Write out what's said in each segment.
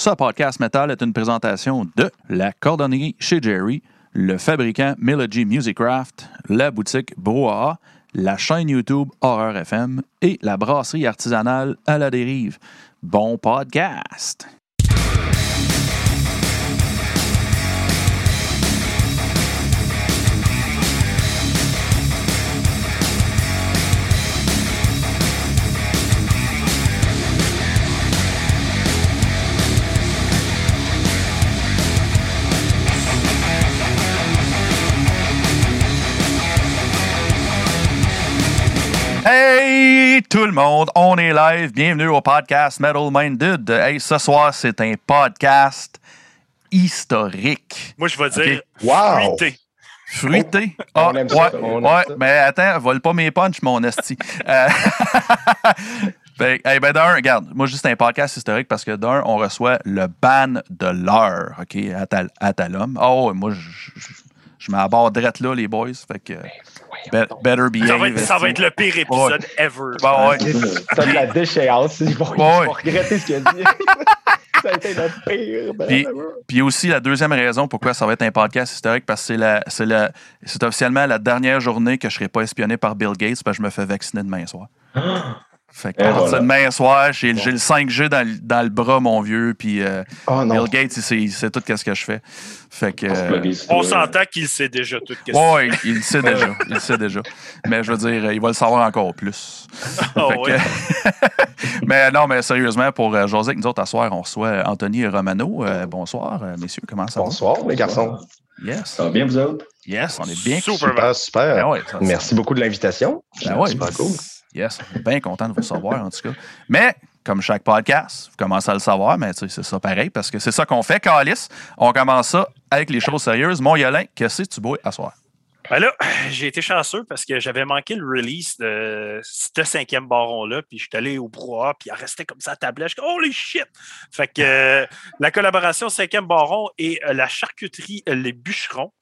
Ce podcast metal est une présentation de la cordonnerie chez Jerry, le fabricant Melody Musicraft, la boutique Brouhaha, la chaîne YouTube Horreur FM et la brasserie artisanale à la dérive. Bon podcast! Hey tout le monde, on est live. Bienvenue au podcast Metal Minded. Hey, ce soir, c'est un podcast historique. Moi, je vais dire Wow! fruité. Fruité? On Ah, aime ouais, ça, on aime ouais, ça. mais attends, vole pas mes punchs, mon esti. Euh, ben, hey, ben, d'un, regarde, moi, juste un podcast historique parce que d'un, on reçoit le ban de l'heure, OK, à, ta, à. Oh, moi, je, je, je m'aborde drette là, les boys. Fait que, be- better behave. Ça va, être, ça va être le pire épisode ever. Bon, ouais. T'as de la déchéance. Ils vont, Ouais, regretter ce qu'il a dit. ça a été notre pire. ben, Puis, ben, ben. puis aussi, la deuxième raison pourquoi ça va être un podcast historique, parce que c'est la, c'est la, c'est officiellement la dernière journée que je ne serai pas espionné par Bill Gates, parce que je me fais vacciner demain soir. Fait que voilà. demain soir, j'ai, le 5G dans, le- dans le bras, mon vieux, puis euh, Oh non. Bill Gates, il sait, il sait tout ce que je fais. Fait que... euh, On s'entend qu'il sait déjà tout. ce Ouais, il, il le sait déjà. Il le sait déjà. Mais je veux dire, il va le savoir encore plus. Ah Fait ouais. que- mais non, mais sérieusement, pour euh, José, nous autres, à soir, on reçoit Anthony et Romano. Euh, bonsoir, euh, messieurs, comment ça Bonsoir, les garçons. va? Yes. Ça va bien, vous autres? Yes, on est bien. Super. Super, super. Ben ouais, ça- Merci beaucoup de l'invitation. Ben ouais. Super cool. Yes, on bien content de vous recevoir, en tout cas. Mais, comme chaque podcast, vous commencez à le savoir, mais c'est ça pareil, parce que c'est ça qu'on fait, Calis. On commence ça avec les choses sérieuses. Mon Yolin, qu'est-ce que tu bois à soir? Ben là, j'ai été chanceux parce que j'avais manqué le release de ce cinquième baron-là, puis je suis allé au brouhaha, puis il restait comme ça à tablette. Je suis comme, holy shit! Fait que euh, la collaboration cinquième baron et euh, la charcuterie euh, Les Bûcherons,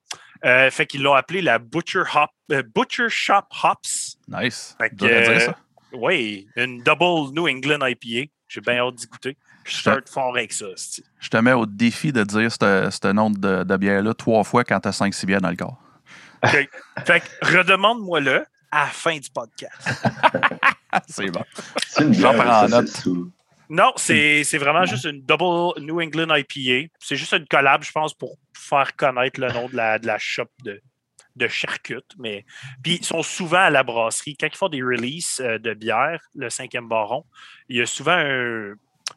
euh, fait qu'ils l'ont appelé la Butcher, Hop, euh, Butcher Shop Hops. Nice. Fait Tu devrais que, dire ça? Oui, une double New England IPA. J'ai bien hâte d'y goûter. Je start fort avec ça. c'ti. Je te mets au défi de dire ce ce nom de, de bière-là trois fois quand tu as 5-6 bières dans le corps. OK. Fait que redemande-moi-le à la fin du podcast. c'est bon. C'est une J'en bière, prends en note. c'est tout. Non, c'est vraiment juste une double New England IPA. C'est juste une collab, je pense, pour faire connaître le nom de la, de la shop de, de charcute. Mais... Puis ils sont souvent à la brasserie. Quand ils font des releases euh, de bière, le cinquième baron, il y a souvent un,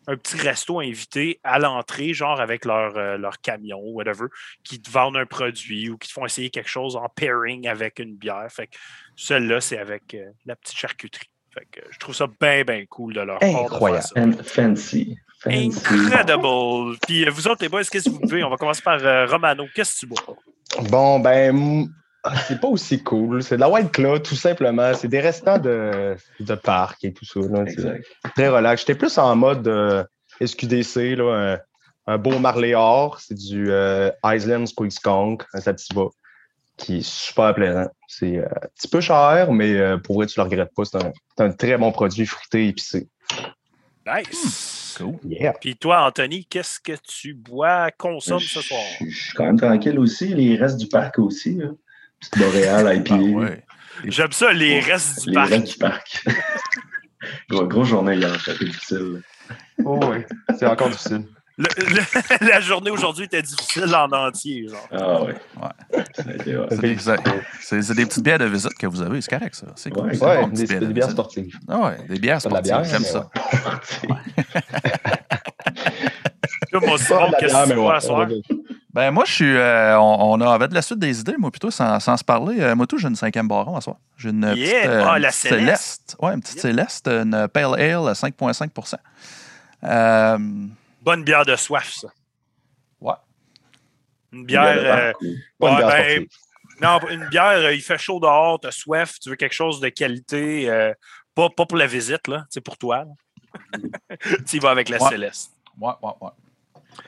un petit resto invité à l'entrée, genre avec leur, euh, leur camion ou whatever, qui te vendent un produit ou qui te font essayer quelque chose en pairing avec une bière. Fait que celle-là, c'est avec euh, la petite charcuterie. Fait que je trouve ça bien, bien cool de leur part Incroyable. And fancy. Fancy. Incredible. Puis euh, vous autres, les boys, qu'est-ce que vous buvez? On va commencer par euh, Romano. Qu'est-ce que tu bois? Bon, ben, ah, c'est pas aussi cool. C'est de la White Claw, tout simplement. C'est des restants de, de parc et tout ça. là. C'est Exact. très relax. J'étais plus en mode euh, SQDC, là, un, un beau Marley Or. C'est du euh, Island Squeeze Skunk, un Sativa, qui est super plaisant. C'est euh, un petit peu cher, mais euh, pour vrai, tu le regrettes pas. C'est un, très bon produit fruité et épicé. Nice. Cool. Yeah. Puis toi, Anthony, qu'est-ce que tu bois, consommes ce soir? Je je suis quand même tranquille aussi. Les restes du parc aussi. Là. Petite Boréal, IPA. Ah ouais. J'aime ça, les restes du les parc. restes du parc. Gros- Grosse journée hier, été difficile. Oh, oui, c'est encore difficile. Le- le- la journée aujourd'hui était difficile en entier. Genre. Ah ouais. Ouais. C'est des, c'est- c'est des petites bières de visite que vous avez, c'est correct, ça. C'est cool. Ouais. Ouais, bon, des, petites des de bières sportives. Ah ouais, des bières sportives, bière, j'aime ça. Moi? Ben moi, je suis. euh, on, on avait de la suite des idées, moi, plutôt, sans, sans se parler. Euh, moi, tout, j'ai une cinquième baron à soir. J'ai une Yeah! petite. euh, Ah, une la petite Céleste. Ouais, une petite Yep. Céleste, une Pale Ale à 5,5 euh, Bonne bière de soif, ça. Ouais. Une Bière bière. euh, Ouais, bière ben, non, une bière, euh, il fait chaud dehors, t'as soif, tu veux quelque chose de qualité, euh, pas, pas pour la visite, là, c'est pour toi. tu y vas avec la Ouais. Céleste. ouais, ouais, ouais,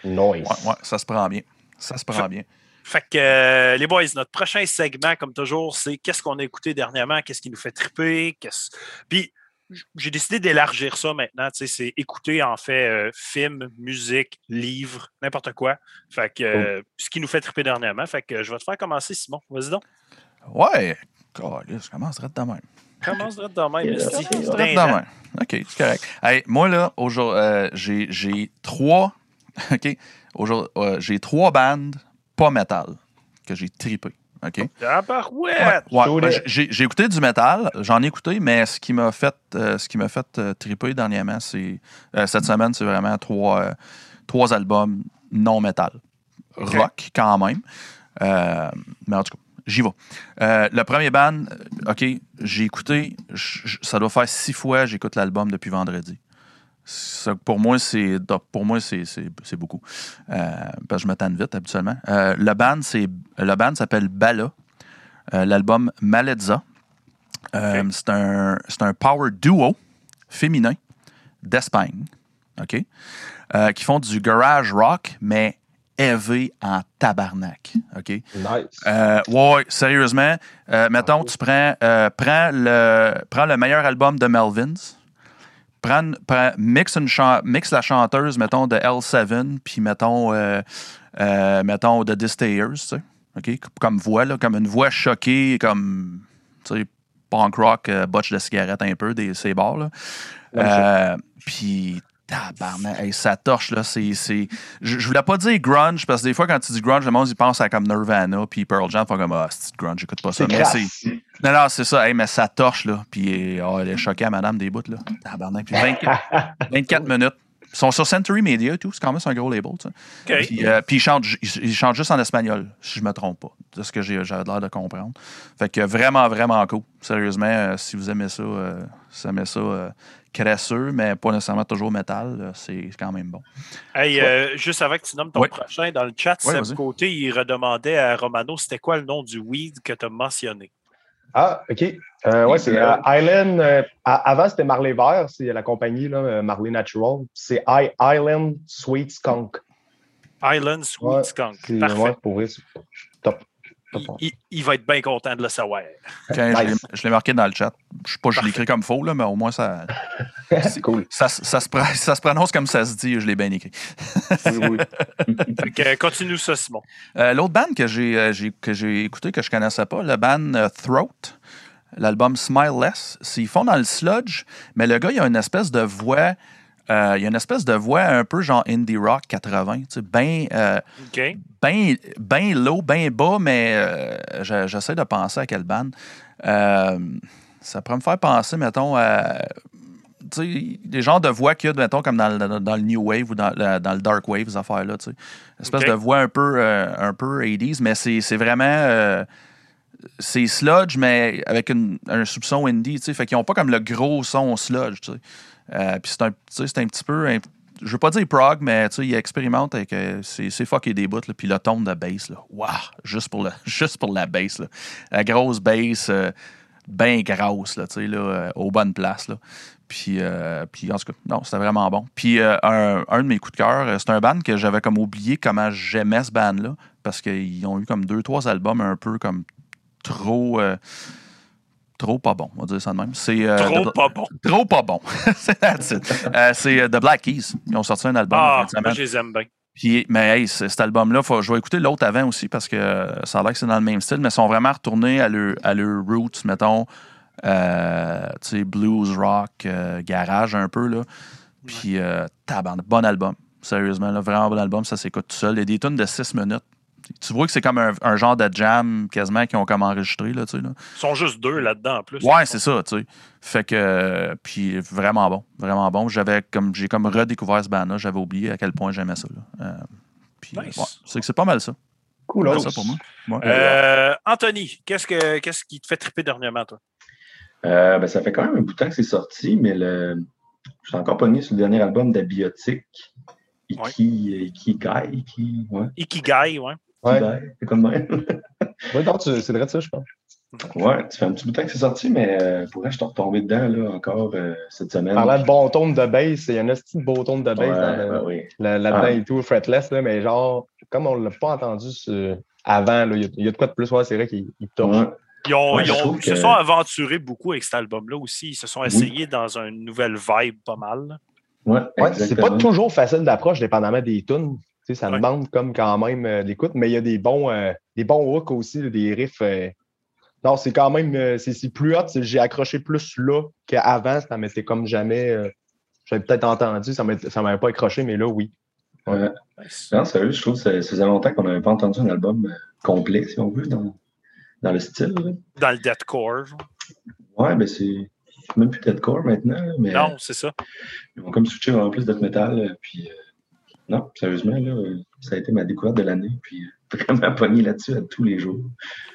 Nice. ouais, ouais, ça se prend bien. Ça se prend bien. Fait que euh, les boys, notre prochain segment, comme toujours, c'est qu'est-ce qu'on a écouté dernièrement, qu'est-ce qui nous fait triper, qu'est-ce. Puis j'ai décidé d'élargir ça maintenant. tu sais, C'est écouter, en fait, euh, films, musique, livres, n'importe quoi. Fait que, euh, ce qui nous fait triper dernièrement. Fait que je vais te faire commencer, Simon. Vas-y donc. Ouais. Calisse, commence direct de même. Commence de même. De même. OK, c'est correct. Hey, moi, là, aujourd'hui, euh, j'ai j'ai trois. OK. Aujourd'hui, euh, j'ai trois bandes pas métal que j'ai tripé. OK? Tabarouette! Ouais, j'ai écouté du métal, j'en ai écouté, mais ce qui m'a fait, euh, ce qui m'a fait euh, triper dernièrement, c'est euh, cette semaine, c'est vraiment trois, euh, trois albums non métal. Rock quand même. Euh, mais en tout cas, j'y vais. Euh, le premier band, OK, j'ai écouté, ça doit faire six fois j'écoute l'album depuis vendredi. Ça, pour moi, c'est pour moi c'est beaucoup. Euh, parce que je me tanne vite habituellement. Euh, le band, c'est le band s'appelle Bala. Euh, L'album Malezza. Euh, C'est un, c'est un power duo féminin d'Espagne. OK? Qui font du garage rock, mais heavy en tabarnak. OK? Nice. Ouais, ouais, sérieusement, mettons, tu prends, prends, le, prends le meilleur album de Melvins, prends, prends- mix, une la chanteuse, mettons, de L7, puis mettons, euh, euh, mettons, de Distayers, tu sais? Comme voix, là, comme une voix choquée, comme, tu sais, punk rock, euh, botch de cigarette un peu, des, ces bars, là. Puis, tabarnak, hey, ça torche, là, c'est... c'est- Je, je voulais pas dire grunge, parce que des fois, quand tu dis grunge, le monde, il pense à comme Nirvana, puis Pearl Jam, ils font comme, ah, c'est grunge, j'écoute pas ça. C'est Mais c'est... Non, non, c'est ça, hey, mais ça torche, là, puis oh, elle est choquée à madame des bouts, là. Tabarnak, puis 24, 24 minutes. Ils sont sur Century Media et tout, c'est quand même un gros label, tu sais. OK. Puis, euh, puis ils, chantent, ils, ils chantent juste en espagnol, si je me trompe pas, de ce que j'ai j'avais l'air de comprendre. Fait que vraiment, vraiment cool. Sérieusement, euh, si vous aimez ça, euh, si vous aimez ça euh, crasseux, mais pas nécessairement toujours métal, c'est quand même bon. Hey, euh, juste avant que tu nommes ton Oui. prochain, dans le chat, Oui, Seb. Côté, il redemandait à Romano c'était quoi le nom du weed que tu as mentionné? Ah, OK. Euh, ouais, c'est euh, Island. euh, avant, c'était Marley Vert, c'est la compagnie, là, Marley Natural. C'est I- Island Sweet Skunk. Island Sweet Ouais, Skunk. C'est- Parfait. ouais, pour vrai. Il, il- il va être bien content de le savoir. Je l'ai- Nice. je l'ai marqué dans le chat. Je sais pas, je l'ai écrit comme faux, là, mais au moins ça, C'est cool. ça, ça se, ça se prononce comme ça se dit, je l'ai bien écrit. Oui, oui. Euh, continue ça, Simon. Euh, L'autre band que j'ai euh, que j'ai écouté, que je connaissais pas, le band euh, Throat, l'album Smileless, c'est- ils font dans le sludge, mais le gars, il a une espèce de voix, euh, il a une espèce de voix un peu genre indie rock 80, tu sais, bien euh, ben, ben low, bien bas, mais euh, je- j'essaie de penser à quelle band. Euh, ça pourrait me faire penser, mettons, à des genres de voix qu'il y a, mettons, comme dans le, dans le New Wave ou dans, le- dans le Dark Wave, ces affaires-là. tu sais. Une espèce de voix un peu, un peu 80s, mais c'est c'est vraiment. c'est sludge, mais avec une- un soupçon indie. tu sais. Fait qu'ils n'ont pas comme le gros son sludge. tu sais. Euh, Puis c'est un, un petit peu. un- je veux pas dire prog, mais ils expérimentent avec. euh, c'est c'est fucké des. Puis le ton de bass, là. Waouh! Juste pour, juste pour la bass. La grosse bass, euh, bien grosse, là, là, euh, aux bonnes places. Là. Puis, puis en tout cas, non, c'était vraiment bon. Puis un, de mes coups de cœur, c'est un band que j'avais comme oublié comment j'aimais ce band-là. Parce qu'ils ont eu comme deux, trois albums un peu comme trop. Trop pas bon, on va dire ça de même. C'est, euh, Trop pas bon. Trop pas bon. c'est. Euh, c'est euh, The Black Keys. Ils ont sorti un album. Ah, moi, je les aime bien. Puis, mais hey, cet album-là, faut- je vais écouter l'autre avant aussi parce que ça a l'air que c'est dans le même style, mais ils sont vraiment retournés à leur, à leur roots, mettons, euh, tu sais, blues, rock, garage un peu, là. Puis, euh, tabarnak, bon album. Sérieusement, là, vraiment bon album, ça s'écoute tout seul. Il y a des tunes de 6 minutes. Tu vois que c'est comme un, un genre de jam quasiment qu'ils ont comme enregistré, là, tu sais, là. Ils sont juste deux là-dedans en plus. Ouais, c'est ça, tu sais. Fait que, puis vraiment bon, vraiment bon. J'avais comme, j'ai comme redécouvert ce band-là. J'avais oublié à quel point j'aimais ça. Là. Euh, puis, Nice. ouais, c'est que c'est pas mal ça. Cool. Pas hein? ça pour moi. Ouais. Euh, Anthony, qu'est-ce, que, qu'est-ce qui te fait triper dernièrement, toi? Euh, ben, ça fait quand même un bout de temps que c'est sorti, mais le... je suis encore pogné sur le dernier album d'Abiotic. Iki, Ikigai, Iki, ouais. Ikigai, ouais. Ouais. C'est comme même. Ouais, non, tu- c'est vrai de ça, je pense. Ouais, ça fait un petit bout de temps que c'est sorti, mais euh, pour vrai, je suis retombé dedans là, encore euh, cette semaine. Parlant de bon ton de bass, il y en a un petit beau ton de bass Ouais, dans le- ben oui. là- là-dedans Ah. et tout, fretless, là, mais genre, comme on l'a pas entendu avant, il y, a- il y a de quoi de plus, ouais, c'est vrai qu'il il torche. Ouais. Ils, ont, Ouais, ils ont- ils se que- sont aventurés beaucoup avec cet album-là aussi. Ils se sont essayés dans une nouvelle vibe pas mal. Ouais, Ouais, c'est pas toujours facile d'approche, dépendamment des tunes. Tu sais, ça Ouais. demande comme quand même euh, l'écoute, mais il y a des bons, euh, des bons hooks aussi, des riffs. euh. Non, c'est quand même euh, c'est plus hot. J'ai accroché plus là qu'avant. Ça m'était comme jamais. euh, J'avais peut-être entendu, ça ça m'avait pas accroché, mais là, oui. Ouais. Non, sérieux, je trouve que ça ça faisait longtemps qu'on n'avait pas entendu un album complet, si on veut, dans, dans le style. là. Dans le deathcore. genre. Ouais, ben c'est même plus deathcore maintenant, mais Non, c'est ça. ils vont comme switcher vraiment plus death metal. Puis, euh, non, sérieusement, là, euh, ça a été ma découverte de l'année. Puis, euh, vraiment pogné là-dessus à tous les jours.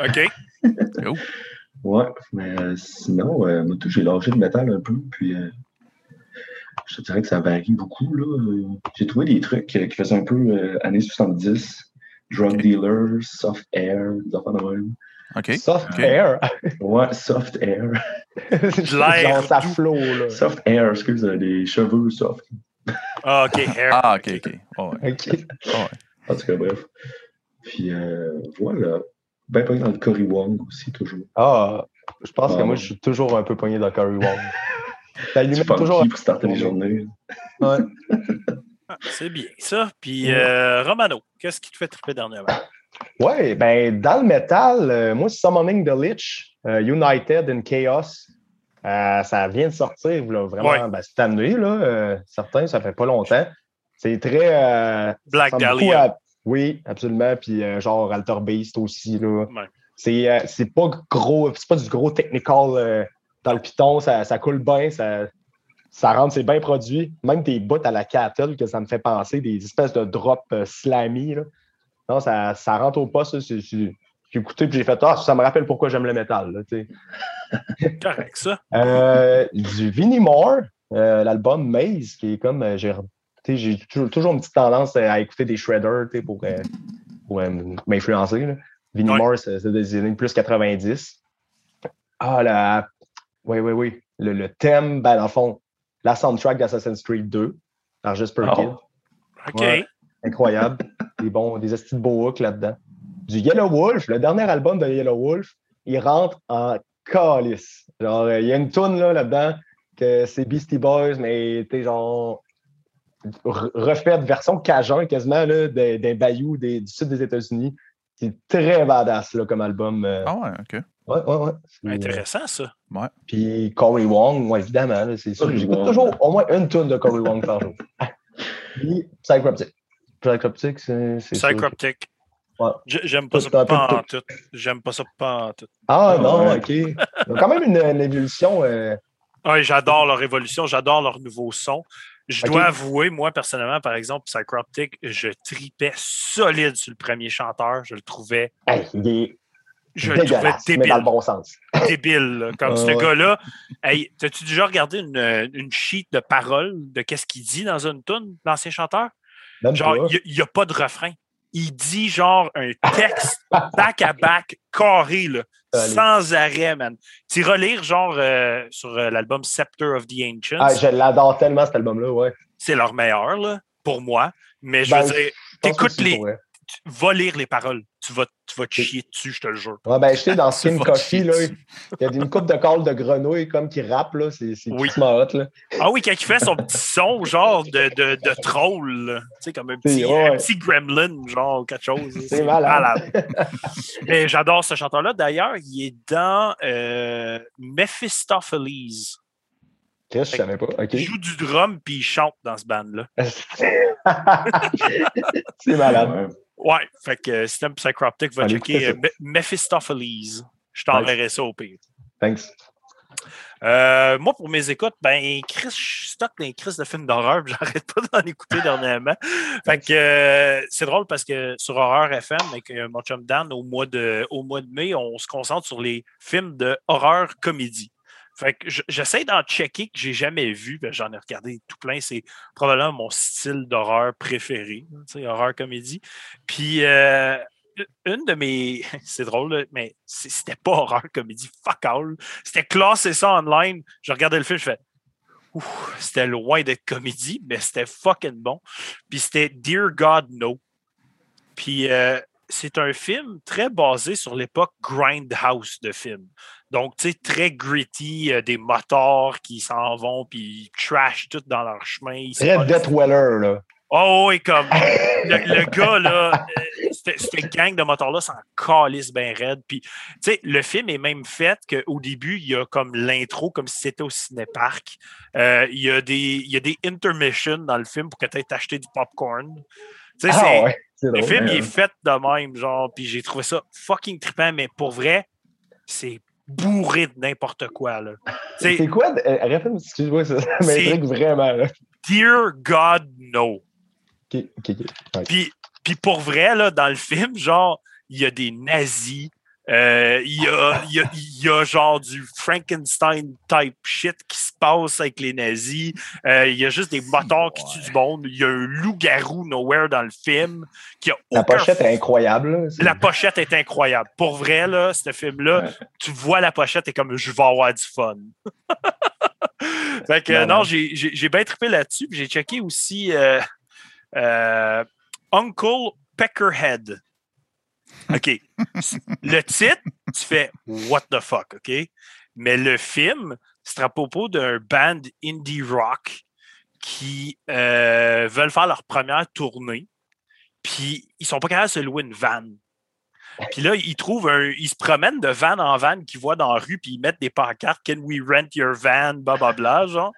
OK. Ouais, mais euh, sinon, euh, moi, tout, j'ai lâché le métal un peu. Puis, euh, je te dirais que ça varie beaucoup. là. J'ai trouvé des trucs euh, qui faisaient un peu euh, années 70. Drug Ok. dealers, soft air, des de même. Soft air? Ouais, soft air. l'air Genre ça flot, là. Soft air, excuse, des cheveux soft. Ah, OK. Hair. Ah, OK, OK. Oh, ouais. Oh, ouais. En tout cas, bref. Puis, euh, voilà. Ben, pas dans le Cory Wong aussi, toujours. Ah, je pense que Ah. moi, je suis toujours un peu pogné dans Curry Wong. Ça lui met toujours. pour starter les journées? Ouais. Ah, c'est bien, ça. Puis, euh, Romano, qu'est-ce qui te fait triper dernièrement? Ouais, ben, dans le métal, euh, moi, Summoning the Lich, euh, United in Chaos, euh, ça vient de sortir, là, vraiment, Ouais. ben, cette année, là, euh, certains, ça fait pas longtemps. C'est très. euh, Black Dahlia. à- Oui, absolument. Puis genre Alter Beast aussi. Là. Ouais. C'est, c'est pas gros, c'est pas du gros technical dans le Python, ça, ça coule bien, ça, ça rentre, c'est bien produit. Même des bouts à la cattle que ça me fait penser, des espèces de drops euh, slammy. Là. Non, ça, ça rentre au poste. c'est- J'ai écouté puis j'ai fait Ah, ça me rappelle pourquoi j'aime le métal. Là. Correct, ça. Euh, du Vinnie Moore, euh, l'album Maze, qui est comme. euh, j'ai toujours, une petite tendance à écouter des shredders pour, pour m'influencer. Vinnie Ouais. Moore, c'est des années plus 90. Ah, la. Oui, oui, oui. Le, le thème, ben, dans le fond, la soundtrack d'Assassin's Creed 2, par Just Perkins. OK. Ouais. Incroyable. des bons, des estis de beaux hooks là-dedans. Du Yellow Wolf, le dernier album de Yellow Wolf, il rentre en calice. Genre, euh, il y a une tune là, là-dedans que c'est Beastie Boys, mais t'es genre re- refaite version cajun quasiment là, des, des bayous des- du sud des États-Unis. C'est très badass là, comme album. euh. Ah, ouais, OK. Ouais, ouais, ouais. C'est, Intéressant, ça. Puis Corey Wong, ouais, évidemment, là, c'est sûr. J'écoute toujours au moins une tune de Corey Wong par jour. Puis Psychroptic. Psychroptic, c'est. c'est sûr. Ouais. J'aime pas C'est ça pas de en tout. J'aime pas ça pas en tout. Ah Ah, non, ok. Il y a quand même une, une évolution. euh, Ouais, j'adore leur évolution, j'adore leur nouveau son. Je dois avouer, moi, personnellement, par exemple, Psychroptic, je tripais solide sur le premier chanteur. Je le trouvais, hey, il est je le trouvais dégueulasse, mais débile. dans le bon sens. débile. là. Comme ce ouais. gars-là. Hey, t'as-tu déjà regardé une, une sheet de paroles de qu'est-ce qu'il dit dans une tune, l'ancien chanteur? Même Genre, pas. il n'y a, pas de refrain. Il dit genre un texte back-à-back, carré, là, Allez. sans arrêt, man. Tu iras lire genre euh, sur euh, l'album Scepter of the Ancients. Ah, je l'adore tellement cet album-là, ouais. C'est leur meilleur, là, pour moi. Mais je Ben, veux dire, t'écoutes les. Tu- va lire les paroles. Tu vas, tu vas te chier dessus, je te le jure. Ouais, ben, je sais, dans Skin vas Coffee, là, il y a une coupe de calls de grenouilles comme qui rappe, là. C'est c'est Oui. hot, là. Ah oui, quand il fait son petit son, genre de, de, de troll, là. tu sais, comme un petit, ouais. un petit gremlin, genre quelque chose. C'est malade. Mais j'adore ce chanteur-là. D'ailleurs, il est dans euh, Mephistopheles. Qu'est-ce que je savais pas? OK. Il joue du drum puis il chante dans ce band-là. c'est malade. Ouais. Ouais, fait que euh, t'aimes Psychroptic, va Allez, checker euh, Mephistopheles. Je t'enverrai ça au pire. Thanks. Euh, moi, pour mes écoutes, ben, Chris, je stocke des Chris de films d'horreur, j'arrête pas d'en écouter dernièrement. Fait que euh, c'est drôle parce que sur Horreur FM, avec euh, mon chum Dan, au mois, de, au mois de mai, on se concentre sur les films de horreur comédie. Fait que je- j'essaie d'en checker que j'ai jamais vu, ben, j'en ai regardé tout plein. C'est probablement mon style d'horreur préféré, sais, horreur comédie. Puis euh, une de mes. C'est drôle, mais c'était pas horreur comédie, fuck all. C'était classé ça online. Je regardais le film, je fais. C'était loin d'être comédie, mais c'était fucking bon. Puis c'était Dear God No. Puis euh, c'est un film très basé sur l'époque grindhouse de film. Donc, tu sais, très gritty, euh, des moteurs qui s'en vont puis ils trash tout dans leur chemin. Très Death Weller, là. Oh oui, comme le, le gars, là, euh, cette gang de moteurs-là s'en calisse bien raide. Puis, tu sais, le film est même fait qu'au début, il y a comme l'intro, comme si c'était au cinéparc. Euh, il, y a des, il y a des intermissions dans le film pour que tu aies acheté du popcorn. Tu sais, Ah ouais, le drôle. film, il ouais. est fait de même, genre, puis j'ai trouvé ça fucking trippant, mais pour vrai, c'est bourré de n'importe quoi, là. C'est quoi? euh, Répète, excuse-moi, ça, ça C'est- m'intrigue vraiment, là. Dear God, no. Ok, ok, ok. Ouais. Puis, puis pour vrai, là, dans le film, genre, il y a des nazis. Euh, Il y, a, il y, a, il y a genre du Frankenstein type shit qui se passe avec les nazis. Euh, il y a juste des moteurs qui tuent du monde. Il y a un loup-garou nowhere dans le film qui a La pochette est incroyable. là. La pochette est incroyable. Pour vrai, là, ce film-là, Ouais. tu vois la pochette et comme je vais avoir du fun. fait que Non, non, non. j'ai bien trippé là-dessus. J'ai checké aussi euh, Uncle Peckerhead. OK. le titre, tu fais What the fuck, OK? Mais le film, c'est à propos d'un band indie rock qui euh, veulent faire leur première tournée. Puis ils sont pas capables de se louer une van. Puis là, ils trouvent un. Ils se promènent de van en van qu'ils voient dans la rue, puis ils mettent des pancartes Can we rent your van? Blablabla, genre.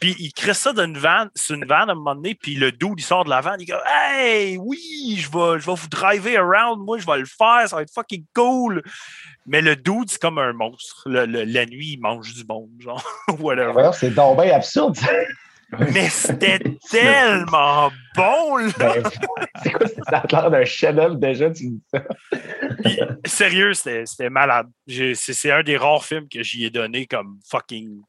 Puis ils créent ça d'une van, c'est une van à un moment donné, puis le dude, il sort de la van, il dit Hey, oui, je vais, je vais vous driver around, moi, je vais le faire, ça va être fucking cool. Mais le dude, c'est comme un monstre. La nuit, il mange du monde, genre. Whatever. Voyons, C'est donc bien absurde. Mais c'était tellement bon, là! Ben, c'est quoi, ça a l'air d'un chef-d'œuvre déjà, tu dis ça? Puis, sérieux, c'était malade. C'est un des rares films que j'y ai donné comme fucking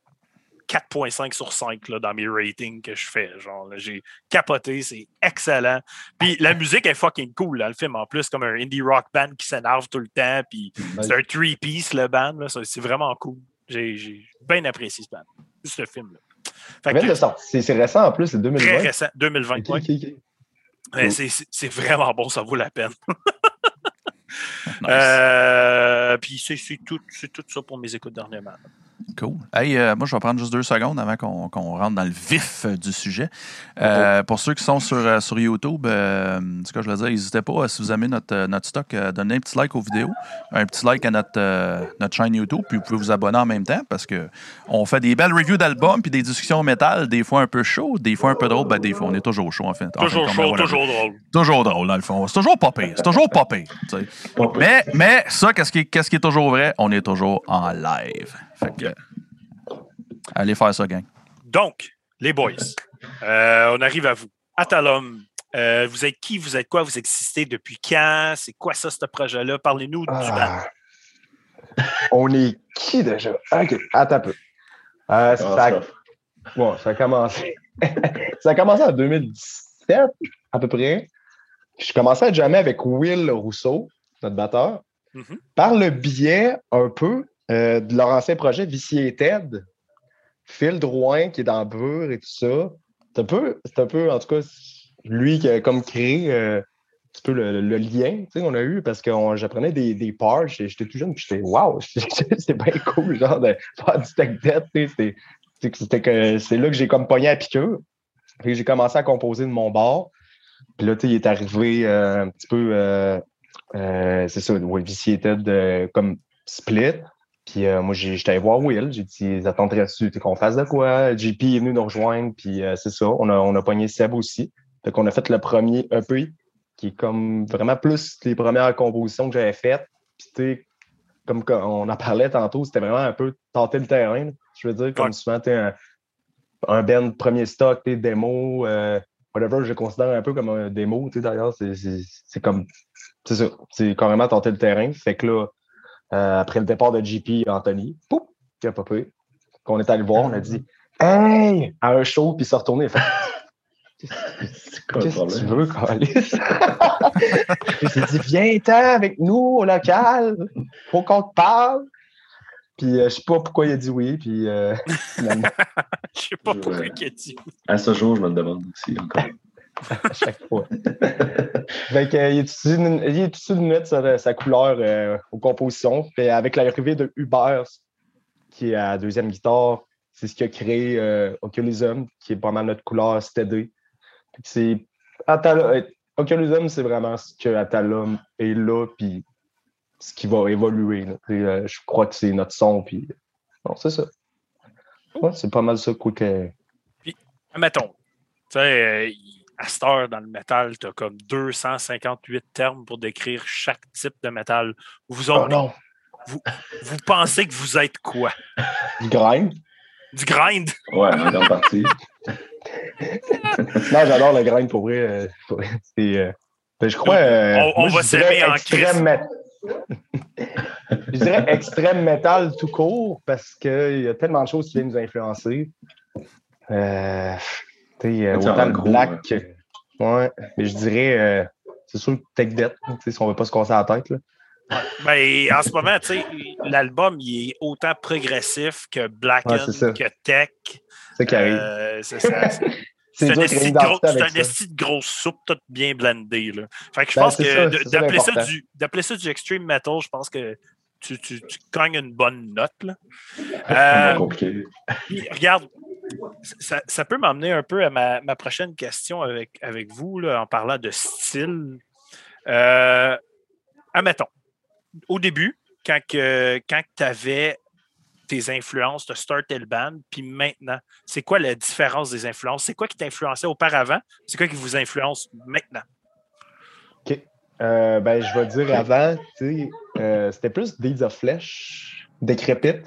4.5 sur 5 là, dans mes ratings que je fais. Genre, là, j'ai capoté, c'est excellent. Puis la musique est fucking cool dans le film en plus, comme un indie rock band qui s'énerve tout le temps. Puis c'est un three-piece le band, là, c'est vraiment cool. J'ai j'ai bien apprécié ce band, ce film-là. Fait Ça vient que, de sortir. C'est récent en plus, c'est 2020. très récent, 2020. Ok, ouais. ok, ok. Mais c'est- vraiment bon, ça vaut la peine. Nice. Euh, puis c'est c'est tout, c'est tout ça pour mes écoutes dernièrement. Cool. Hey, euh, moi, je vais prendre juste deux secondes avant qu'on rentre dans le vif euh, du sujet. Euh, Pour ceux qui sont sur, sur YouTube, euh, ce que je veux dire, n'hésitez pas, si vous aimez notre, notre stock, donnez un petit like aux vidéos, un petit like à notre, notre chaîne YouTube, puis vous pouvez vous abonner en même temps parce que on fait des belles reviews d'albums puis des discussions métal, des fois un peu chaud, des fois un peu drôle, ben, des fois on est toujours chaud en fait. En Toujours fait, chaud, toujours drôle. Toujours drôle, dans le fond. C'est toujours pas pire. C'est toujours pas pire. Pas. Mais, mais ça, qu'est-ce qui, qu'est-ce qui est toujours vrai? On est toujours en live. Fait que, allez faire ça, gang. Donc, les boys, euh, on arrive à vous. Atalum, euh, vous êtes qui? Vous êtes quoi? Vous existez depuis quand? C'est quoi ça, ce projet-là? Parlez-nous du band. Ah. On est qui déjà? Ok, attends un peu. Euh, ça, Ah, a, ça. bon, ça a commencé. ça a commencé en 2017, à peu près. Je commençais à jammer avec Will Rousseau, notre batteur, Mhm. par le biais un peu euh, de leur ancien projet Vicier et Ted. Phil Drouin qui est dans Bure et tout ça. C'est un peu, c'est un peu, en tout cas, lui qui a comme créé euh, un petit peu le, le lien qu'on a eu parce que j'apprenais des, des parts. J'étais tout jeune, puis j'étais wow, c'est bien cool, genre de faire du tech debt. c'était- c'était que- c'était C'est là que j'ai comme pogné à piqûre. Puis j'ai commencé à composer de mon bord. Puis là, tu il est arrivé euh, un petit peu, c'est ça, Vicié était comme split. Puis euh, moi, j'étais allé voir Will. J'ai dit, attendrais-tu qu'on fasse de quoi? JP est venu nous rejoindre. Puis euh, c'est ça, on a, on a pogné Seb aussi. Fait qu'on a fait le premier EP, qui est comme vraiment plus les premières compositions que j'avais faites. Puis tu sais, comme on en parlait tantôt, c'était vraiment un peu tenter le terrain. là. Je veux dire, comme Ouais. souvent, tu un, un band premier stock, tes démos, euh, whatever, je le considère un peu comme un démo, tu sais, d'ailleurs, c'est- c'est c'est comme, c'est ça, c'est carrément tenter le terrain. Fait que là, euh, après le départ de JP et Anthony, pouf, qui a popé, qu'on est allé le voir, on a dit, hey, à un show, puis il s'est retourné, il a fait, C'est quoi le Qu'est-ce que tu problème? veux, Calis? Puis il dit Viens-t'en avec nous au local, faut qu'on te parle. Puis euh, je sais pas pourquoi il a dit oui, puis euh, finalement, Je sais pas pourquoi il a dit. À ce jour, je me le demande aussi encore. À chaque fois. Fait que, il de il de mettre sa, sa couleur euh, aux compositions. Puis avec l'arrivée de Hubert, qui est à deuxième guitare, c'est ce qui a créé euh, Oculism, qui est pas mal notre couleur steady. C'est euh, Oculism, c'est vraiment ce que Atalum est là, puis ce qui va évoluer. Puis, euh, je crois que c'est notre son, puis c'est ça. Ouais, c'est pas mal ça quoi que. Mettons, tu sais, euh, à cette heure dans le métal, tu as comme 258 termes pour décrire chaque type de métal. Vous, autres, non! vous pensez que vous êtes quoi? Du grind? Du grind? Ouais, en partie. Non, j'adore le grind pour vrai. euh. C'est, euh, ben, je crois. euh, On- on moi, va s'aimer en extrême mé- Je dirais extrême metal tout court parce qu'il y a tellement de choses qui viennent nous influencer. Euh, sais, euh, autant le gros, black. Ouais, mais je dirais. euh, c'est sûr que Tech Death, tu sais, si on veut pas se casser la tête. Là. Ben, en ce moment, tu sais, l'album, il est autant progressif que Black Ouais, que Tech. C'est ça qui arrive. Euh, c'est ça. C'est un esti une de grosse soupe toute bien blendée. Là. Fait que je Ben, pense que ça d'appeler ça, l'important. du, d'appeler ça du extreme metal, je pense que tu, tu, tu cognes une bonne note. Là. C'est Euh, puis, regarde, ça, peut m'emmener un peu à ma, prochaine question avec, vous, en parlant de style. Euh, admettons, au début, quand, tu avais tes influences, tu as starté le band, puis maintenant, c'est quoi la différence des influences? C'est quoi qui t'influençait auparavant? C'est quoi qui vous influence maintenant? Euh, ben, je vais dire avant, euh, c'était plus Deeds of Flesh, Décrépite.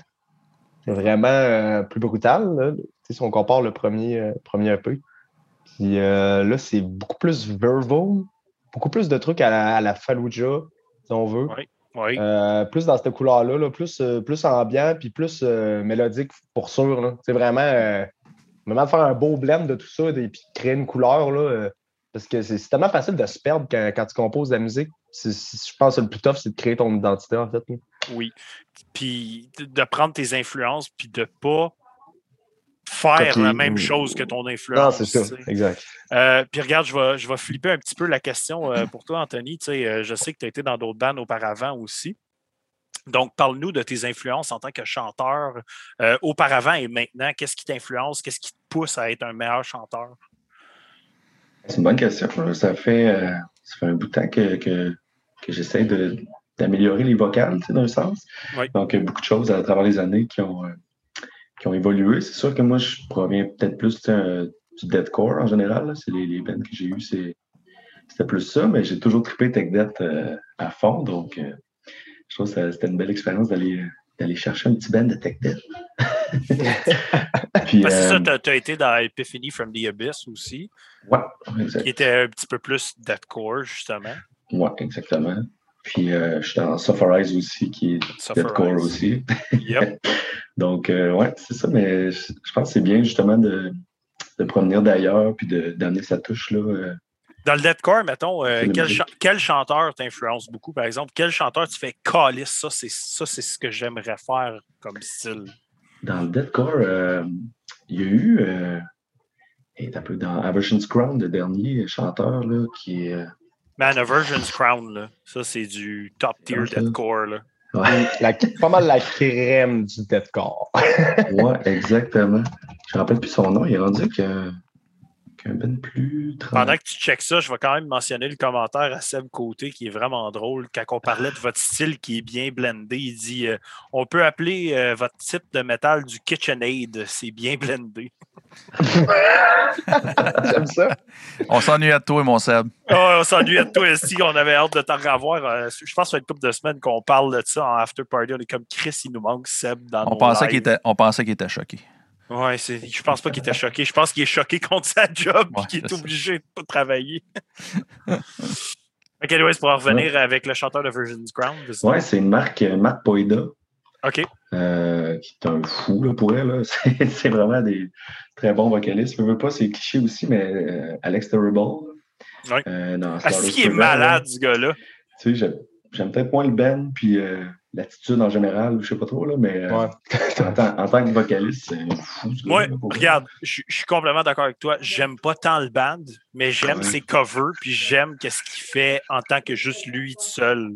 Vraiment plus brutal, là, si on compare le premier, euh, premier EP. Puis euh, là, c'est beaucoup plus verbal, beaucoup plus de trucs à la, à la Fallujah, si on veut. Oui. Oui. Euh, plus dans cette couleur-là, là, plus, euh, plus ambiant, puis plus mélodique pour sûr. C'est vraiment, vraiment de faire un beau blend de tout ça, et puis créer une couleur. Là, parce que c'est tellement facile de se perdre quand, quand tu composes de la musique. Je pense que le plus tough, c'est de créer ton identité, en fait. là. Oui. Puis de prendre tes influences, puis de pas faire Copier la même chose que ton Non, influence. c'est ça, exact. Euh, puis regarde, je vais, je vais flipper un petit peu la question euh, pour toi, Anthony. Tu sais, euh, je sais que tu as été dans d'autres bandes auparavant aussi. Donc, parle-nous de tes influences en tant que chanteur euh, auparavant et maintenant. Qu'est-ce qui t'influence? Qu'est-ce qui te pousse à être un meilleur chanteur? C'est une bonne question. Ça fait, euh, ça fait un bout de temps que, que, que j'essaie de- d'améliorer les vocales, tu sais, d'un sens. Oui. Donc, il y a beaucoup de choses à travers les années qui ont, euh, qui ont évolué. C'est sûr que moi, je proviens peut-être plus euh, du deathcore en général. C'est les, les bands que j'ai eues, c'était plus ça, mais j'ai toujours trippé Tech Death euh, à fond. Donc, euh, je trouve que ça- c'était une belle expérience d'aller d'aller chercher un petit band de Tech Death. Puis, Parce que euh, ça, tu as, été dans Epiphany from the Abyss aussi, ouais, exact. qui était un petit peu plus deathcore, justement. Ouais, exactement. Puis euh, je suis dans Sufferize aussi, qui est Sufferize. deathcore aussi. Yep. Donc, euh, ouais, c'est ça, mais je, je pense que c'est bien justement de, de provenir d'ailleurs puis de- d'amener sa touche là. euh, Dans le deathcore, mettons, quel, cha- quel chanteur t'influence beaucoup, par exemple? Quel chanteur tu fais calice? Ça, c'est ça, c'est ce que j'aimerais faire comme style. Dans le deathcore, euh, il y a eu et un peu dans Aversion's Crown, le dernier chanteur là, qui est. Man, Aversion's Crown, là. Ça, c'est du top tier deathcore, là. ouais, La- pas mal la crème du deathcore. ouais, exactement. Je me rappelle plus son nom, il est rendu qu'un qu'un ben plus Pendant que tu checks ça, je vais quand même mentionner le commentaire à Seb Côté qui est vraiment drôle. Quand on parlait de votre style qui est bien blendé, il dit euh, On peut appeler euh, votre type de métal du KitchenAid, c'est bien blendé. J'aime ça. On s'ennuie de toi, mon Seb. Ah, on s'ennuie de toi ici, on avait hâte de t'en revoir. Euh, je pense que ça fait une couple de semaines qu'on parle de ça en after party. On est comme Chris, il nous manque Seb dans On nos pensait lives. qu'il était, on pensait qu'il était choqué. Ouais, c'est- je pense pas qu'il était choqué. Je pense qu'il est choqué contre sa job et Ouais, qu'il est obligé de pas travailler. ok, anyways, pour en revenir avec le chanteur de Virgin's Crown. sais- Ouais, c'est une marque euh, Matt Poida. Ok. euh, qui est un fou là, pour elle. C'est c'est vraiment des très bons vocalistes. Je veux pas, c'est cliché aussi, mais euh, Alex Terrible. Ouais. euh, Ah, si, il est malade, ce gars-là? Tu sais, j'aime- j'aime peut-être moins le band, puis euh, l'attitude en général, je sais pas trop, là, mais euh, Ouais. en, tant, en tant que vocaliste, c'est fou. ce Moi, regarde, je je suis complètement d'accord avec toi. J'aime pas tant le band, mais j'aime Ouais. ses covers, puis j'aime qu'est-ce qu'il fait en tant que juste lui tout seul.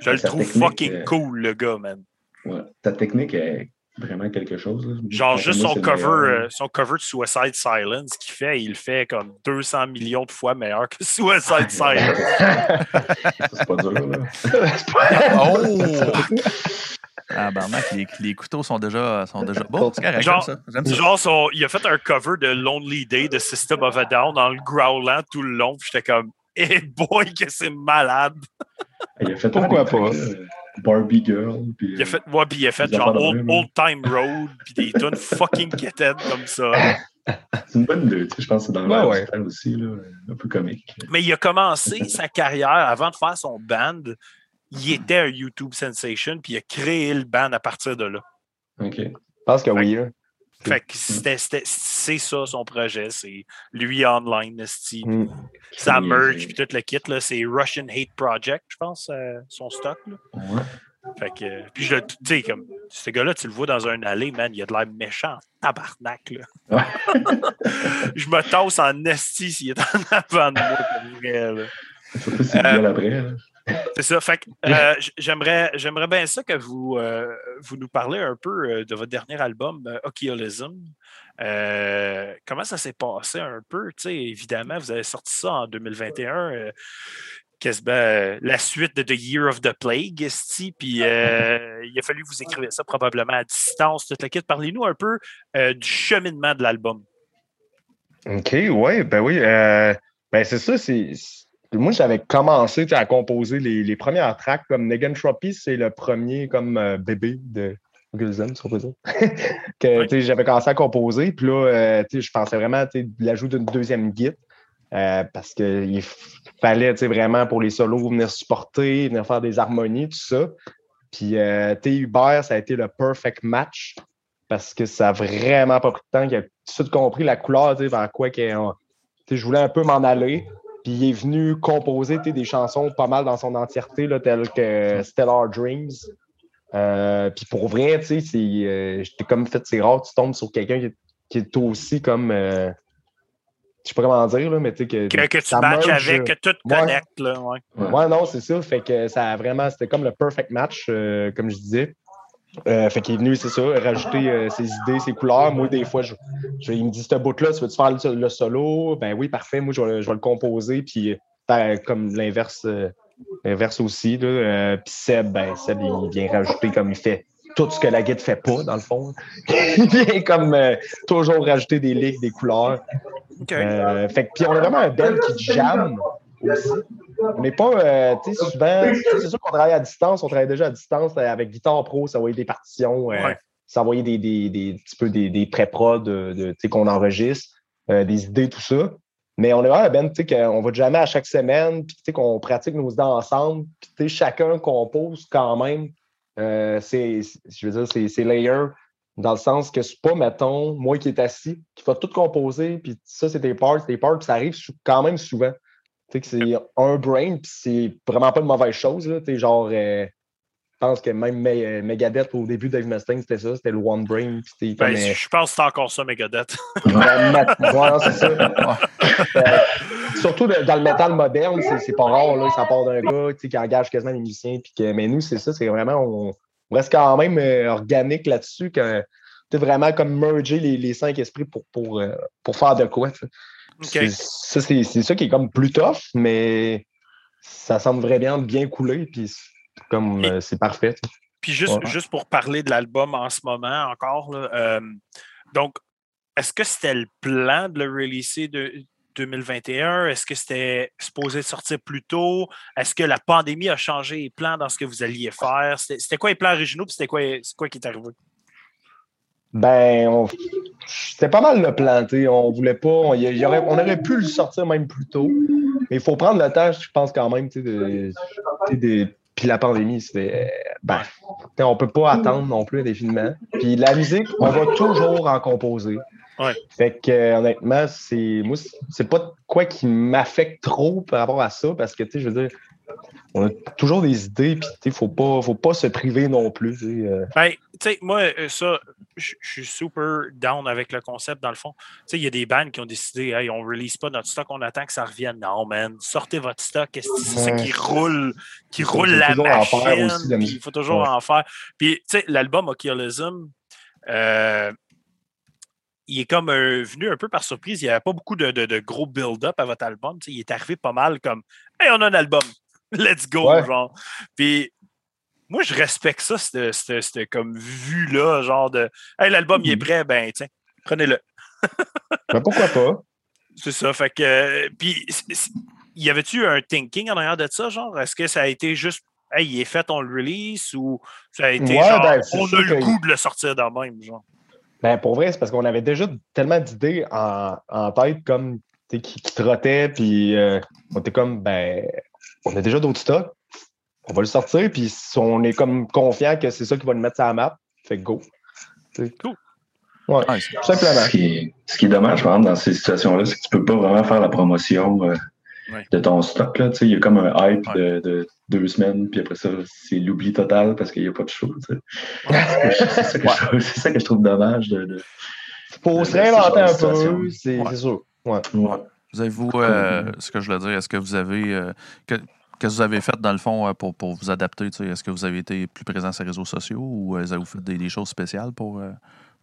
Je le trouve fucking euh, cool, le gars, man. Ouais. Ta technique est vraiment quelque chose. là. Genre, juste moi, son cover, meilleur. euh, son cover de Suicide Silence qu'il fait, il fait comme 200 millions de fois meilleur que Suicide Silence. Ça, c'est pas dur, là. Oh! Ah, barnac, les, les couteaux sont déjà, sont déjà beaux. C'est correct, Genre- j'aime ça. J'aime ça. Genre, son- il a fait un cover de Lonely Day de System of a Down en le growlant tout le long. puis J'étais comme, eh boy, que c'est malade. Il a fait Pourquoi pas? là, Barbie Girl. Puis, Il a fait, ouais, puis il a fait Des genre de Old, Time Road, puis des tunes fucking quétaines comme ça. C'est une bonne idée. tu sais, Je pense que c'est dans Ouais, le ouais. style aussi, là, un peu comique. Mais il a commencé sa carrière avant de faire son band. Il était un YouTube sensation, puis il a créé le band à partir de là. OK. Je pense que oui. hein. Fait que c'est ça son projet. C'est lui online, Mm. sa Puis, merch, euh, puis tout le kit. C'est Russian Hate Project, je pense, euh, son stock. Là. Ouais. Fait que, puis je tu sais, comme, ce gars-là, tu le vois dans un allée, man, il a de l'air méchant, tabarnak, là. je me tasse en esti s'il est en avant de moi, pour vrai, là. Surtout s'il Euh, après. là. C'est ça. Fait que, euh, j'aimerais, j'aimerais bien ça que vous, euh, vous nous parlez un peu euh, de votre dernier album, Okialism. Euh, comment ça s'est passé un peu? Évidemment, vous avez sorti ça en 2021. euh, quasiment, la suite de The Year of the Plague, esti, puis il a fallu que vous écriviez ça probablement à distance, toute la kit. Parlez-nous un peu du cheminement de l'album. OK, ouais, ben oui. ben c'est ça, c'est. c'est- Moi, j'avais commencé à composer les, les premières tracks comme Negentropy, c'est le premier comme euh, bébé de Gulzen, si on peut dire. que Oui. j'avais commencé à composer. Puis là, euh, je pensais vraiment de l'ajout d'une deuxième git. euh, parce qu'il fallait vraiment pour les solos venir supporter, venir faire des harmonies, tout ça. Puis Hubert, ça a été le perfect match parce que ça a vraiment pas pris de temps qu'il a tout de suite compris la couleur, vers quoi sais, je voulais un peu m'en aller. Puis il est venu composer des chansons pas mal dans son entièreté, là, telles que Stellar Dreams. Euh, puis pour vrai, tu sais, c'est, euh, j'étais comme fait, c'est rare, que tu tombes sur quelqu'un qui, est- qui est aussi comme. euh, je sais pas comment dire, là, mais tu sais, que. Que, que tu ça matches merge, avec, que tout ouais. connecte. Là, ouais. Ouais, non, c'est ça. Fait que ça a vraiment, c'était comme le perfect match, euh, comme je disais. Euh, fait qu'il est venu, c'est ça, rajouter euh, ses idées, ses couleurs. Moi, des fois, je, je- il me dit, ce bout-là, tu veux-tu faire le, le solo? Ben oui, parfait. Moi, je vais, le- je vais le composer. Puis, faire comme l'inverse euh, l'inverse aussi. Là. Euh, puis Seb, ben, Seb, il vient rajouter comme il fait tout ce que la guide fait pas, dans le fond. il vient comme euh, toujours rajouter des lignes, des couleurs. Euh, fait que, puis on est vraiment un band qui jamme aussi. On n'est pas, euh, tu sais, souvent, tu sais, c'est sûr qu'on travaille à distance, on travaille déjà à distance euh, avec Guitare Pro, ça envoyer des partitions, euh, Ouais. ça envoyer des, des, des, petit peu des, des pré-prod de, de, tu sais, qu'on enregistre, euh, des idées, tout ça. Mais on est vraiment band, tu sais, qu'on va jamais à chaque semaine, puis tu sais, qu'on pratique nos idées ensemble, puis tu sais, chacun compose quand même. Euh, c'est, c'est- je veux dire, c'est, c'est layer dans le sens que c'est pas, mettons, moi qui est assis, qui va tout composer, puis ça, c'est tes parts, tes parts, puis ça arrive quand même souvent. Tu sais, que c'est un brain, puis c'est vraiment pas une mauvaise chose, là. Tu sais, genre, euh, je pense que même Me- euh, Megadeth, au début de Dave Mustaine, c'était ça, c'était le one brain, Ben, comme... euh, je pense que c'est encore ça, Megadeth. ouais, c'est ça. Euh, surtout dans le métal moderne, c'est, pas rare, là, ça part d'un gars tu sais, qui engage quasiment les musiciens. Puis que, mais nous, c'est ça, c'est vraiment, on, on reste quand même euh, organique là-dessus, que vraiment comme merger les, les cinq esprits pour, pour, euh, pour faire de quoi. Ça, c'est, c'est ça qui est comme plus tough, mais ça semble vraiment bien couler, puis c'est comme Et- euh, c'est parfait. Puis juste, Ouais. juste pour parler de l'album en ce moment encore, là, euh, donc, est-ce que c'était le plan de le releaser de 2021? Est-ce que c'était supposé sortir plus tôt? Est-ce que la pandémie a changé les plans dans ce que vous alliez faire? C'était quoi les plans originaux? Puis c'était quoi, c'est quoi qui est arrivé? Ben, on- c'était pas mal le plan. tu sais. On voulait pas. On, y aurait, on aurait pu le sortir même plus tôt. Mais il faut prendre le temps, je pense, quand même. tu sais, De, de- puis la pandémie, c'était. Ben, tu sais, on peut pas attendre non plus indéfiniment. Puis la musique, on va toujours en composer. Ouais. Fait que, euh, honnêtement, c'est. Moi, c'est- pas quoi qui m'affecte trop par rapport à ça. Parce que, tu sais, je veux dire, on a toujours des idées, puis il ne faut pas, faut pas se priver non plus. Euh. Ben, moi, euh, ça, je suis super down avec le concept, dans le fond. Il y a des bands qui ont décidé, hey, on ne release pas notre stock, on attend que ça revienne. Non, man, sortez votre stock, c'est ça qui roule, qui roule la machine. il faut toujours en faire. Puis, tu sais, l'album Ocultism, euh, il est comme venu un peu par surprise. Il n'y avait pas beaucoup de, gros build-up à votre album. il est arrivé pas mal comme Hey, on a un album. Let's go, genre. Puis moi, je respecte ça, cette, comme vue-là, genre de Hey, l'album il est mm-hmm. prêt, ben tiens, prenez-le. ben, pourquoi pas? C'est ça. Fait que. Puis, y avait-tu un thinking en arrière de ça, genre? Est-ce que ça a été juste Hey, il est fait, on le release ou ça a été genre ben, on a le goût de le sortir dans même, genre? Ben, pour vrai, c'est parce qu'on avait déjà tellement d'idées en, en, tête comme qui, qui trottaient, puis euh, on était comme, ben, on a déjà d'autres stocks, on va le sortir, puis on est comme confiant que c'est ça qui va nous mettre sur la map, fait go. C'est cool. Ouais, simplement. Ce qui, est, ce qui est dommage, par exemple, dans ces situations-là, c'est que tu peux pas vraiment faire la promotion euh, de ton stock. Là. Il y a comme un hype de, deux semaines, puis après ça, c'est l'oubli total parce qu'il n'y a pas de show. c'est ça, que je trouve dommage. De, de faut se réinventer un peu, c'est sûr. Ouais. Vous avez-vous, euh, ce que je voulais dire, est-ce que vous avez. Euh, que, Qu'est-ce que vous avez fait dans le fond euh, pour, pour vous adapter? Est-ce que vous avez été plus présent sur les réseaux sociaux ou avez-vous fait des, choses spéciales pour,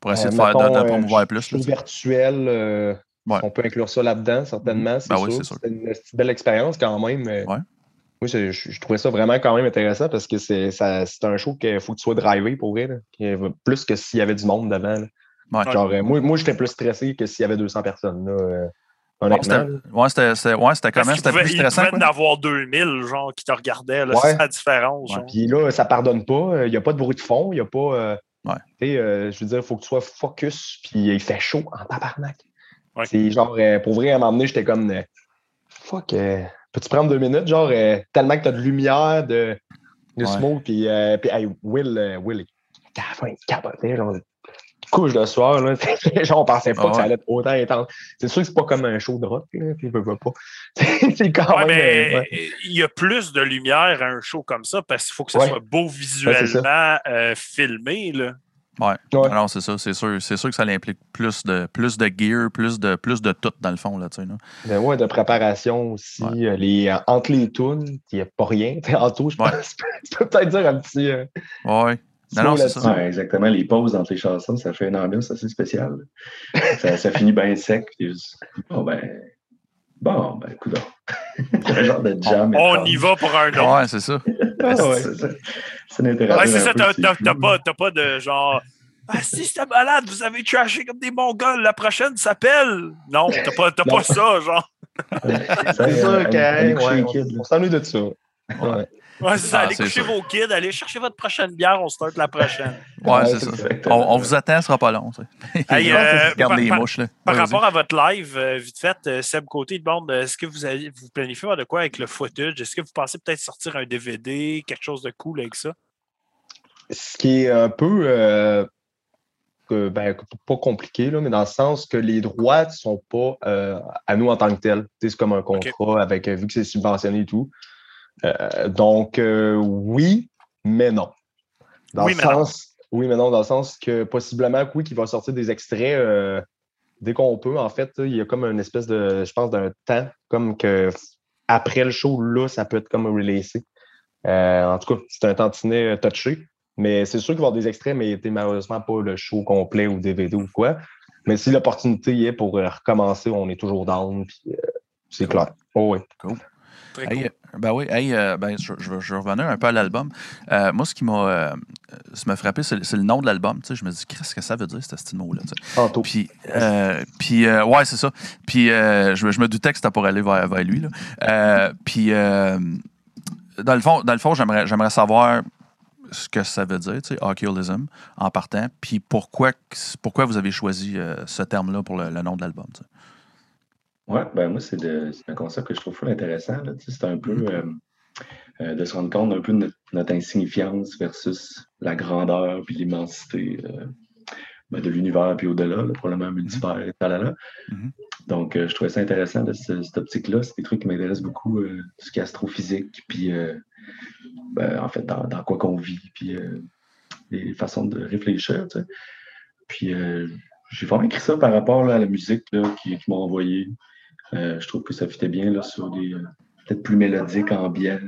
pour essayer de faire de, de promouvoir plus? Le virtuel, on peut inclure ça là-dedans, certainement. C'est ben C'est une, belle expérience quand même. Ouais. Moi, je, trouvais ça vraiment quand même intéressant parce que c'est un show qu'il faut que tu sois drivé pour vrai. Plus que s'il y avait du monde devant. Genre, euh, moi, moi j'étais plus stressé que s'il y avait 200 personnes. Là, euh, honnêtement. Ouais, c'était ouais, quand même plus stressant. Il pouvait en avoir 2000 genre, qui te regardaient. C'est la différence. Puis là, ça pardonne pas. Il n'y a pas de bruit de fond. Il n'y a pas. Euh, je veux dire, il faut que tu sois focus. Puis il fait chaud en tabarnak. C'est genre, pour vrai, à un moment donné, j'étais comme fuck. Peux-tu prendre deux minutes, genre, euh, tellement que tu as de lumière, de, de smoke, puis, euh, hey, Will, euh, Will, il capoté, genre, couche de soir, là, genre, on pensait pas que ça allait être autant intense. C'est sûr que c'est pas comme un show de rock, là, puis je veux pas. c'est quand même. Mais il y a plus de lumière à un show comme ça parce qu'il faut que ça soit beau visuellement filmé, là. Ouais. Non, c'est ça. C'est sûr, c'est sûr que ça implique plus de, plus de gear, plus de, plus de tout dans le fond. Là, tu sais, Ben ouais, de préparation aussi. Euh, les, euh, entre les tunes, il n'y a pas rien. En tout, je pense. tu peux peut-être dire un petit. Euh, ouais. Non, non, c'est ça. Ouais, exactement. Les pauses entre les chansons, ça fait une ambiance assez spéciale. ça, ça, finit bien sec. bon, ben. Bon, ben, écoute. un genre de jam. On, on y va pour un autre. Ouais, c'est ça. Ah, ouais. c'est ça. C'est Ouais, c'est ça. T'as pas, pas de genre. Ah, si c'était malade, vous avez trashé comme des Mongols, la prochaine s'appelle. Non, t'as pas, pas ça, genre. c'est sûr qu'on on s'ennuie de ça. Ouais. Ouais, c'est ça. Ah, allez coucher vos kids, allez chercher votre prochaine bière, on start la prochaine. Ouais, c'est ça. On, vous attend, ce sera pas long. Hey, euh, par, les mouches. Là. Par rapport à votre live, euh, vite fait, euh, Seb Côté demande est-ce que vous, avez, vous planifiez de quoi avec le footage? Est-ce que vous pensez peut-être sortir un DVD, quelque chose de cool avec ça? Ce qui est un peu. ben, pas compliqué, là, mais dans le sens que les droits ne sont pas à nous en tant que tels. C'est comme un contrat avec vu que c'est subventionné et tout. Euh, donc, euh, oui, mais non. Dans oui, le sens, oui, mais non, dans le sens que possiblement, oui, qu'il va sortir des extraits euh, dès qu'on peut. En fait, il y a comme une espèce de, je pense, d'un temps, comme que après le show, là, ça peut être comme releasé. en tout cas, c'est un tantinet touché. Mais c'est sûr qu'il va y avoir des extraits, mais malheureusement pas le show complet ou DVD ou quoi. Mais si l'opportunité y est pour recommencer, on est toujours down. c'est clair. Oh, oui. Cool. Hey, ben oui, hey, euh, ben, je, je, je, revenais un peu à l'album. Euh, moi, ce qui m'a euh, frappé, c'est le nom de l'album. Je me dis, qu'est-ce que ça veut dire, ce mot-là? Puis, puis ouais, c'est ça. Puis, je, je, me doutais que c'était pour aller vers, vers lui. Là. puis, dans le fond, dans le fond j'aimerais savoir ce que ça veut dire, tu sais, en partant, puis pourquoi, pourquoi vous avez choisi ce terme-là pour le, le, nom de l'album. Oui, ben moi, c'est un concept que je trouve fou intéressant. C'est un peu mm-hmm. euh, euh, de se rendre compte un peu de notre, insignifiance versus la grandeur puis l'immensité euh, ben, de l'univers puis au-delà, là, probablement multivers et talala. Mhm. Donc, je trouvais ça intéressant de ce- cette optique-là. C'est des trucs qui m'intéressent beaucoup, tout ce qui est astrophysique, puis ben, en fait, dans, dans quoi qu'on vit, puis les façons de réfléchir. tu sais. Puis, j'ai vraiment écrit ça par rapport là, à la musique là, qu'ils qui m'ont envoyé. Euh, je trouve que ça fitait bien là, sur des euh, peut-être plus mélodiques, ambiants,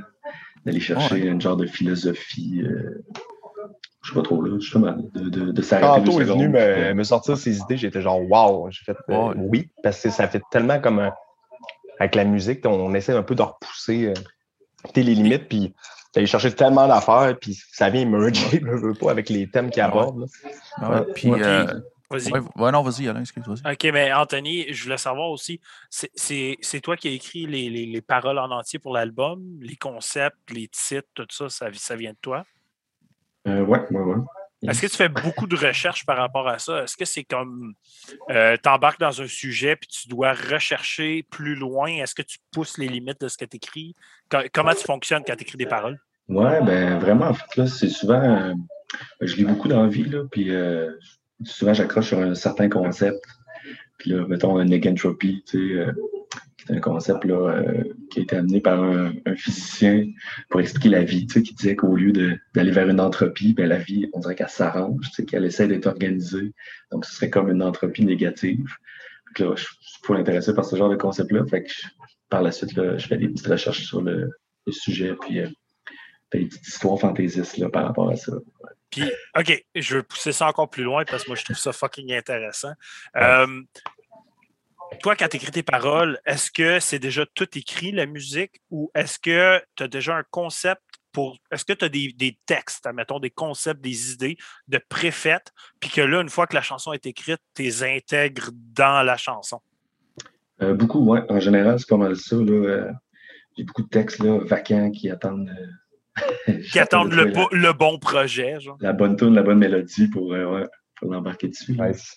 d'aller chercher une genre de philosophie. euh, je sais pas trop, là, justement, de, de, de s'arrêter Tantôt est venu me, sortir ses idées, j'étais genre wow. J'ai fait euh, Ouais. oui, parce que ça fait tellement comme un- avec la musique, on essaie un peu de repousser euh, tu sais, les limites, puis d'aller chercher tellement d'affaires, puis ça vient merger, je veux pas, avec les thèmes qu'il Ouais. aborde. Ah Puis, Ouais. Vas-y. ouais, ouais, non, vas-y, Alain, excuse, vas-y. OK, mais Anthony, je voulais savoir aussi, c'est- c'est c'est toi qui as écrit les, les- les paroles en entier pour l'album, les concepts, les titres, tout ça, ça, ça vient de toi? euh, ouais, ouais, ouais. Est-ce que tu fais beaucoup de recherches par rapport à ça? Est-ce que c'est comme tu embarques dans un sujet puis tu dois rechercher plus loin? Est-ce que tu pousses les limites de ce que tu écris? comment tu fonctionnes quand tu écris des paroles? Ouais, ben vraiment, en fait, là, c'est souvent. euh, je lis beaucoup dans la vie, là, puis euh, souvent j'accroche sur un certain concept. Puis là, mettons un negentropy, tu sais, euh, qui est un concept là, euh, qui a été amené par un, physicien pour expliquer la vie, tu sais, qui disait qu'au lieu d'aller vers une entropie, ben, la vie, on dirait qu'elle s'arrange, tu sais, qu'elle essaie d'être organisée. Donc, ce serait comme une entropie négative. Fait que là, je suis pas intéressé par ce genre de concept-là. Fait que par la suite, là, je fais des petites recherches sur le, sujet, puis euh, des petites histoires fantaisistes là, par rapport à ça. Puis, OK, je veux pousser ça encore plus loin parce que moi, je trouve ça fucking intéressant. Euh, toi, quand tu écris tes paroles, est-ce que c'est déjà tout écrit, la musique, ou est-ce que tu as déjà un concept pour. Est-ce que tu as des, des textes, admettons, des concepts, des idées de préfaites, puis que là, une fois que la chanson est écrite, tu les intègres dans la chanson? Euh, beaucoup, ouais. En général, c'est pas mal ça. Là, euh, j'ai beaucoup de textes là, vacants qui attendent. euh, Qui attendent le, la, bo- le bon projet, genre. la bonne tune, la bonne mélodie pour, euh, ouais, pour l'embarquer dessus. Nice.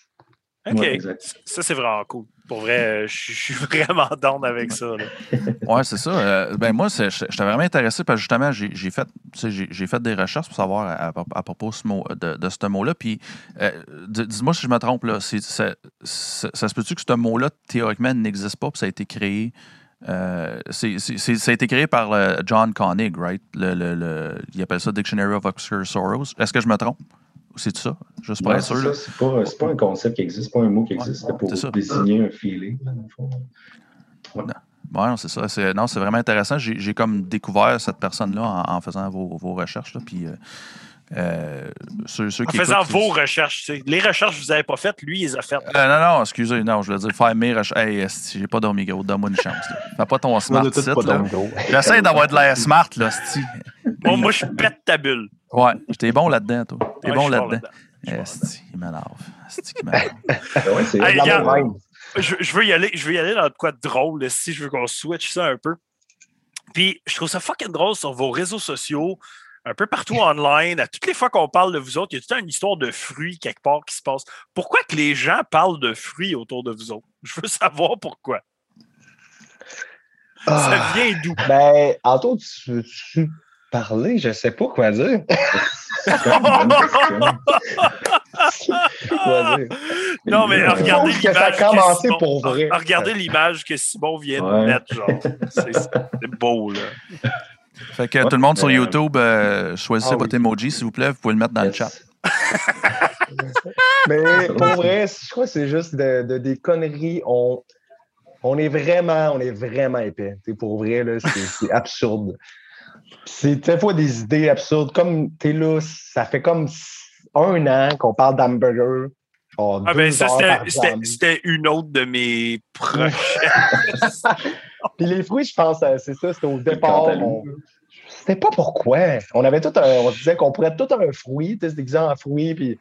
OK. Ouais. Ça, c'est vraiment cool. Pour vrai, euh, je suis- vraiment down avec ça. là. Ouais, c'est ça. Euh, ben moi, c'est- je- j'étais vraiment intéressé parce que justement, j'ai fait, tu sais, j'ai j'ai fait des recherches pour savoir à, à- à propos de ce mot- de, de ce mot-là. Puis, euh, dis- dis-moi si je me trompe, là. ça- ça se peut-tu que ce mot-là, théoriquement, n'existe pas, puis ça a été créé. Euh, c'est- c'est- ça a été créé par le John Koenig, right? Le, le- le- il appelle ça Dictionary of Obscure Sorrows. Est-ce que je me trompe? C'est ça? Juste pour être sûr. ça, c'est pas, c'est pas un concept qui existe, c'est pas un mot qui existe, c'est pour désigner un feeling. Ouais, non, c'est ça. C'est, non, c'est vraiment intéressant. J'ai, j'ai comme découvert cette personne-là en, en faisant vos, vos recherches. Là, puis, euh, euh, ceux, ceux En qui faisant écoutent, vos recherches. tu sais. Les recherches que vous n'avez pas faites, lui, il les a faites. Euh, non, non, excusez, non, je voulais dire faire mes recherches. Hey, j'ai pas dormi gros, donne-moi une chance. Là. Fais pas ton On smart site, là. J'essaie d'avoir de l'air smart, là, esti. Moi, moi, je pète ta bulle. Ouais, t'es bon là-dedans, toi. T'es Ouais, bon là-dedans. Bon Esti, il m'énerve. Esti, qui m'énerve. Ouais, c'est Hey, La regarde. même. je, je veux y aller, je veux y aller dans quoi de drôle, là, si je veux qu'on switch ça un peu. Puis je trouve ça fucking drôle sur vos réseaux sociaux, un peu partout online. À toutes les fois qu'on parle de vous autres, il y a tout le temps une histoire de fruits quelque part qui se passe. Pourquoi que les gens parlent de fruits autour de vous autres? Je veux savoir pourquoi. Ah, Ça vient d'où? ben, Anto, tu veux-tu parler? Je sais pas quoi dire. quoi. Non, mais regardez ça a l'image. que pour vrai. Regardez l'image que Simon vient de Ouais. mettre, genre. C'est beau, là. Fait que Ouais, tout le monde sur mais, euh, YouTube, euh, choisissez ah votre oui. emoji, s'il vous plaît. Vous pouvez le mettre dans le chat. Mais pour vrai, je crois que c'est juste de, de- des conneries. On, on est vraiment, on est vraiment épais. T'sais, pour vrai, là, c'est, absurde. C'est des fois des idées absurdes. Comme t'es là, ça fait comme un an qu'on parle d'hamburger. Genre Ah ben ça, c'était une autre de mes prochaines. Puis les fruits, je pense, euh, c'est ça, c'était au départ. on- C'était pas pourquoi. On avait tout un, on se disait qu'on pourrait tout un fruit, tu sais, se déguiser en fruit, puis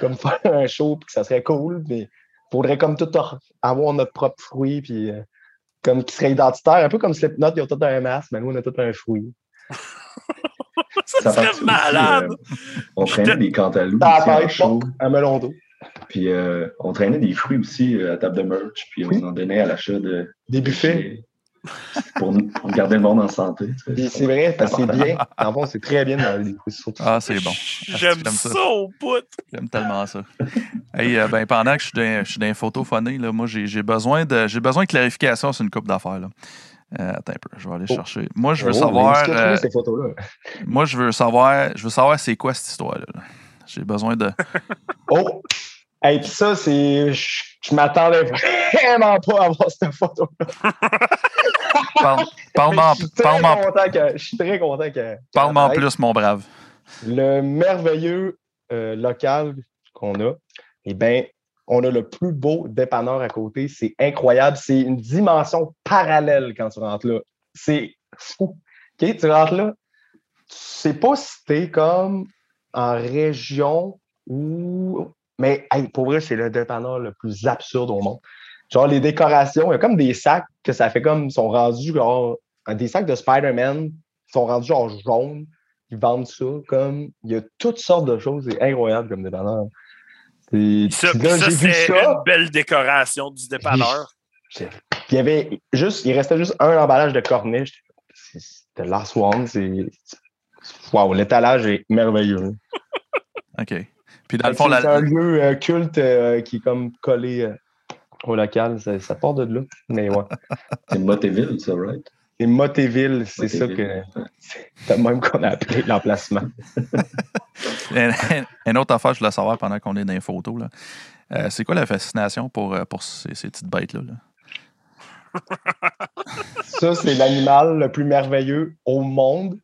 comme faire un show, puis que ça serait cool, mais faudrait comme tout avoir notre propre fruit, puis euh, comme qui serait identitaire, un peu comme Slipknot, ils ont tout un masque, mais nous, on a tout un fruit. ça Ça serait aussi, malade. euh, on traînait des cantaloupes un melon d'eau. Puis euh, on traînait des fruits aussi à table de merch. Puis on en donnait à l'achat de. Des buffets. Pour, pour garder le monde en santé. c'est vrai, parce que c'est bien. En fond, c'est très bien dans les surtout. Ah, c'est bon. J'aime j'aime ça. ça. au bout. J'aime tellement ça. Hey, euh, ben, pendant que je suis dans, je suis dans les là, moi, j'ai besoin, de, j'ai besoin de clarification sur une coupe d'affaires. Euh, attends un peu, je vais aller Oh. chercher. Moi, je veux Oh, savoir. Euh, trouves ces photos-là? moi, je veux savoir. Je veux savoir c'est quoi cette histoire-là. là. J'ai besoin de. Oh! Hey, puis ça, c'est. Je, je m'attendais vraiment pas à voir cette photo-là. Parle- Parle-moi Je suis très content que- je suis très content que. parle-moi en plus, mon brave. Le merveilleux euh, local qu'on a, eh bien, on a le plus beau dépanneur à côté. C'est incroyable. C'est une dimension parallèle quand tu rentres là. C'est fou. OK, tu rentres là, tu sais pas si t'es comme en région ou. Mais hey, pour vrai, c'est le dépanneur le plus absurde au monde. Genre, les décorations, il y a comme des sacs que ça fait comme. Ils sont rendus genre. Des sacs de Spider-Man sont rendus genre jaunes. Ils vendent ça comme. Il y a toutes sortes de choses. C'est incroyable comme dépanneur. Et Ça, ça, j'ai vu c'est ça. une belle décoration du dépanneur. Puis il y avait juste, il restait juste un emballage de corniche. C'est- C'était Last One. C'est. Wow, l'étalage est merveilleux. OK. Puis dans le fond, c'est la- un lieu euh, culte euh, qui est comme collé euh, au local. Ça, ça part de là. Mais ouais. C'est Motteville, ça, right? C'est Motéville, c'est ça que. C'est de même qu'on a appelé l'emplacement. Une autre affaire, je voulais savoir pendant qu'on est dans les photos. là. Euh, c'est quoi la fascination pour, euh, pour ces, ces petites bêtes-là? là? Ça, c'est l'animal le plus merveilleux au monde.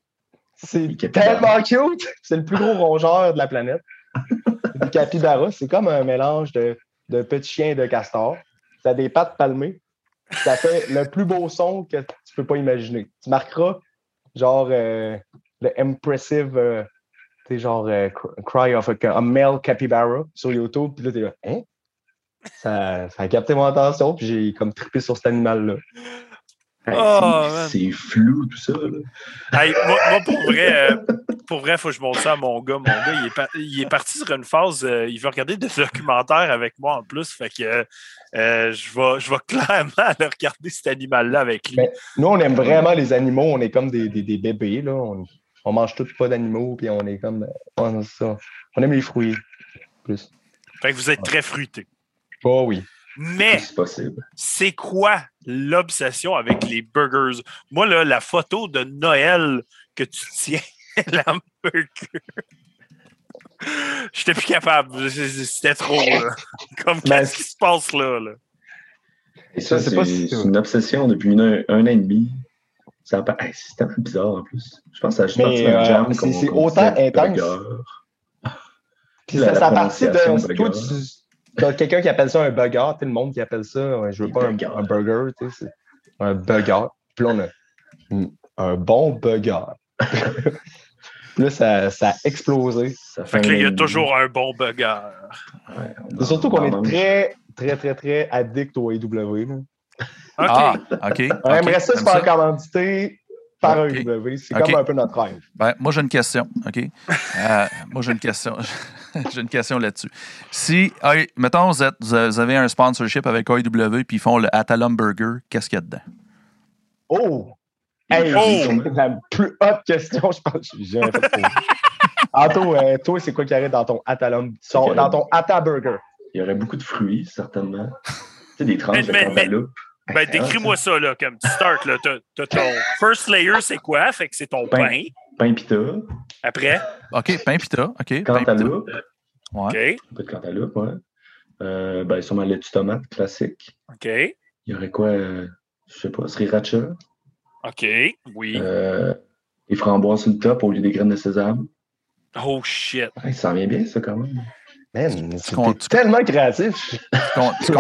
C'est tellement cute. C'est le plus gros rongeur de la planète. Les capybaras, c'est comme un mélange de, de petits chiens et de castors. Ça a des pattes palmées. Ça fait le plus beau son que tu peux pas imaginer. Tu marqueras genre euh, le impressive, euh, genre euh, cr- cry of a, a male capybara sur YouTube. Puis là, t'es là, hein? Ça, ça a capté mon attention, puis j'ai comme trippé sur cet animal-là. Hey, Oh, c'est- flou, tout ça. Là. Hey, moi, moi, pour vrai, euh, pour vrai, faut que je montre ça à mon gars. Mon gars, il est, par- il est parti sur une phase. euh, il veut regarder des documentaires avec moi en plus. Fait que euh, je, vais, je vais clairement aller regarder cet animal-là avec lui. Mais- Nous, on aime vraiment les animaux. On est comme des, des, des bébés. Là. On, on mange tous pas d'animaux, puis on est comme. c'est ça. On aime les fruits. Plus. Fait que vous êtes très fruité. Oh oui. Mais C'est quoi l'obsession avec les burgers? Moi, là, la photo de Noël que tu tiens, l'hamburger. J'étais plus capable. C'était trop. là. Comme Ben, qu'est-ce qui se passe là? là? Et ça, c'est si- une obsession depuis une- un an et demi. Ça a pas- hey, c'est tellement bizarre en plus. Je pense que ça a juste euh, jam. c'est- autant intense. Puis ça, la ça a parti de. Toi, tu t'as quelqu'un qui appelle ça un burger. Tu sais, le monde qui appelle ça. ouais, je veux pas un, burger. Tu sais, c'est un burger. Puis là, on a un bon burger. Puis là, ça, ça a explosé. Ça Fait que là, il y a toujours un bon. Ouais, C'est surtout qu'on est très, très, très, très addict au là. OK. Ah, OK. On aimerait ça se faire commanditer par Ok. AEW. C'est comme un peu notre rêve. Ben, moi, j'ai une question, OK? Euh, moi, j'ai une question. j'ai une question là-dessus. Si, hey, mettons, vous, êtes- vous avez un sponsorship avec AEW puis ils font le Atalum Burger, qu'est-ce qu'il y a dedans? Oh! Hey, Oh! c'est la plus haute question, je pense que j'ai jamais fait. Anto, euh, toi, c'est quoi qui arrive dans ton Atalum, son- dans ton Ata Burger? Il y aurait beaucoup de fruits, certainement. Tu sais, des tranches de Mais- mais- cantaloupe. Ben, décris-moi ça, là, comme tu start, là. T'as t'as ton first layer, c'est quoi? Fait que c'est ton Pain. pain. Pain pita, Après, OK, pain pita. OK. cantaloupe. Ouais. OK, Un peu de cantaloupe, ouais. Euh, ben, sûrement laitue tomate classique. OK, Il y aurait quoi? euh, je sais pas, sriracha. OK, oui. Euh, des framboises sur le top au lieu des graines de sésame. Oh, shit. Ouais, ça en vient bien, ça, quand même. Man, con- c'est tellement créatif. Tu tu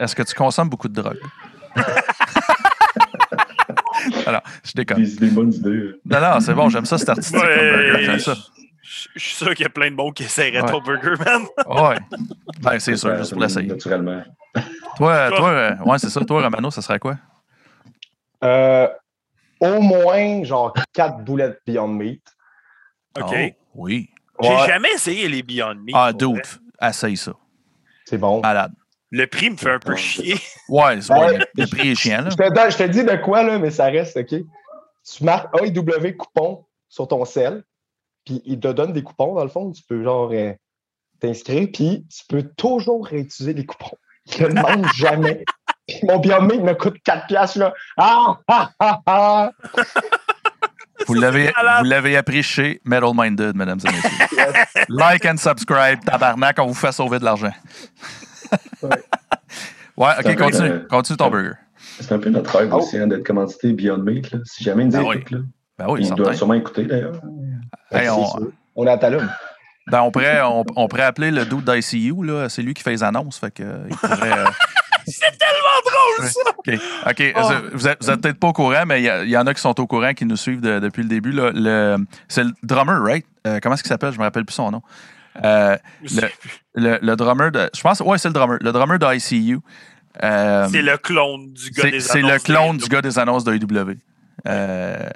Est-ce que tu consommes beaucoup de drogue? Alors, je déconne. Des, des bonnes idées. Non, non, c'est bon, j'aime ça, c'est artistique. Ouais, J'aime ça. je je suis sûr qu'il y a plein de monde qui essaierait Ouais. ton burger, man. Ouais. Ben, c'est sûr, Ça, juste pour l'essayer. Naturellement. Toi, Toi. toi, euh, ouais, c'est ça. Toi, Romano, ça serait quoi? Euh, au moins, genre, quatre boulettes Beyond Meat. OK. Oh, oui. J'ai Ouais, jamais essayé les Beyond Meat. Ah, vrai. essaye ça. C'est bon. Malade. Le prix me fait un peu chier. Ouais, c'est Ouais. ouais, le, le prix est chiant, là. Je te, je dis de quoi, là, mais ça reste, OK? Tu marques AEW coupon sur ton sel, puis il te donne des coupons, dans le fond. Tu peux, genre, euh, t'inscrire, puis tu peux toujours réutiliser les coupons. Il ne demande jamais. Puis mon Meat me coûte 4 piastres, là. Ah, ah, ah, ah! Vous l'avez, malade. vous l'avez appris chez Metal Minded, mesdames et messieurs. like and subscribe, tabarnak, on vous fait sauver de l'argent. Ouais. Ok, continue. Continue ton burger. C'est un peu notre rêve Oh. aussi hein, d'être commandité Beyond Meat. Là. Si jamais ils nous Ah oui. là, Ben oui, ils doivent certain. sûrement écouter d'ailleurs. Hey, C'est on. On est à Talum. ben, on, pourrait, on, on pourrait appeler le dude d'ICU, là. C'est lui qui fait les annonces. Fait que, euh, il pourrait, euh, C'est tellement drôle, ça! OK. OK. Oh. Vous êtes, vous êtes peut-être pas au courant, mais il y, en a qui sont au courant, qui nous suivent de- depuis le début. Là. Le, c'est le drummer, right? Euh, comment est-ce qu'il s'appelle? Je me rappelle plus son nom. Euh, le, le, le drummer de. Je pense. Ouais, c'est le drummer. Le drummer d'ICU. Euh, C'est le clone du gars des c'est le annonces clone Windows. du gars des annonces de AEW. Euh,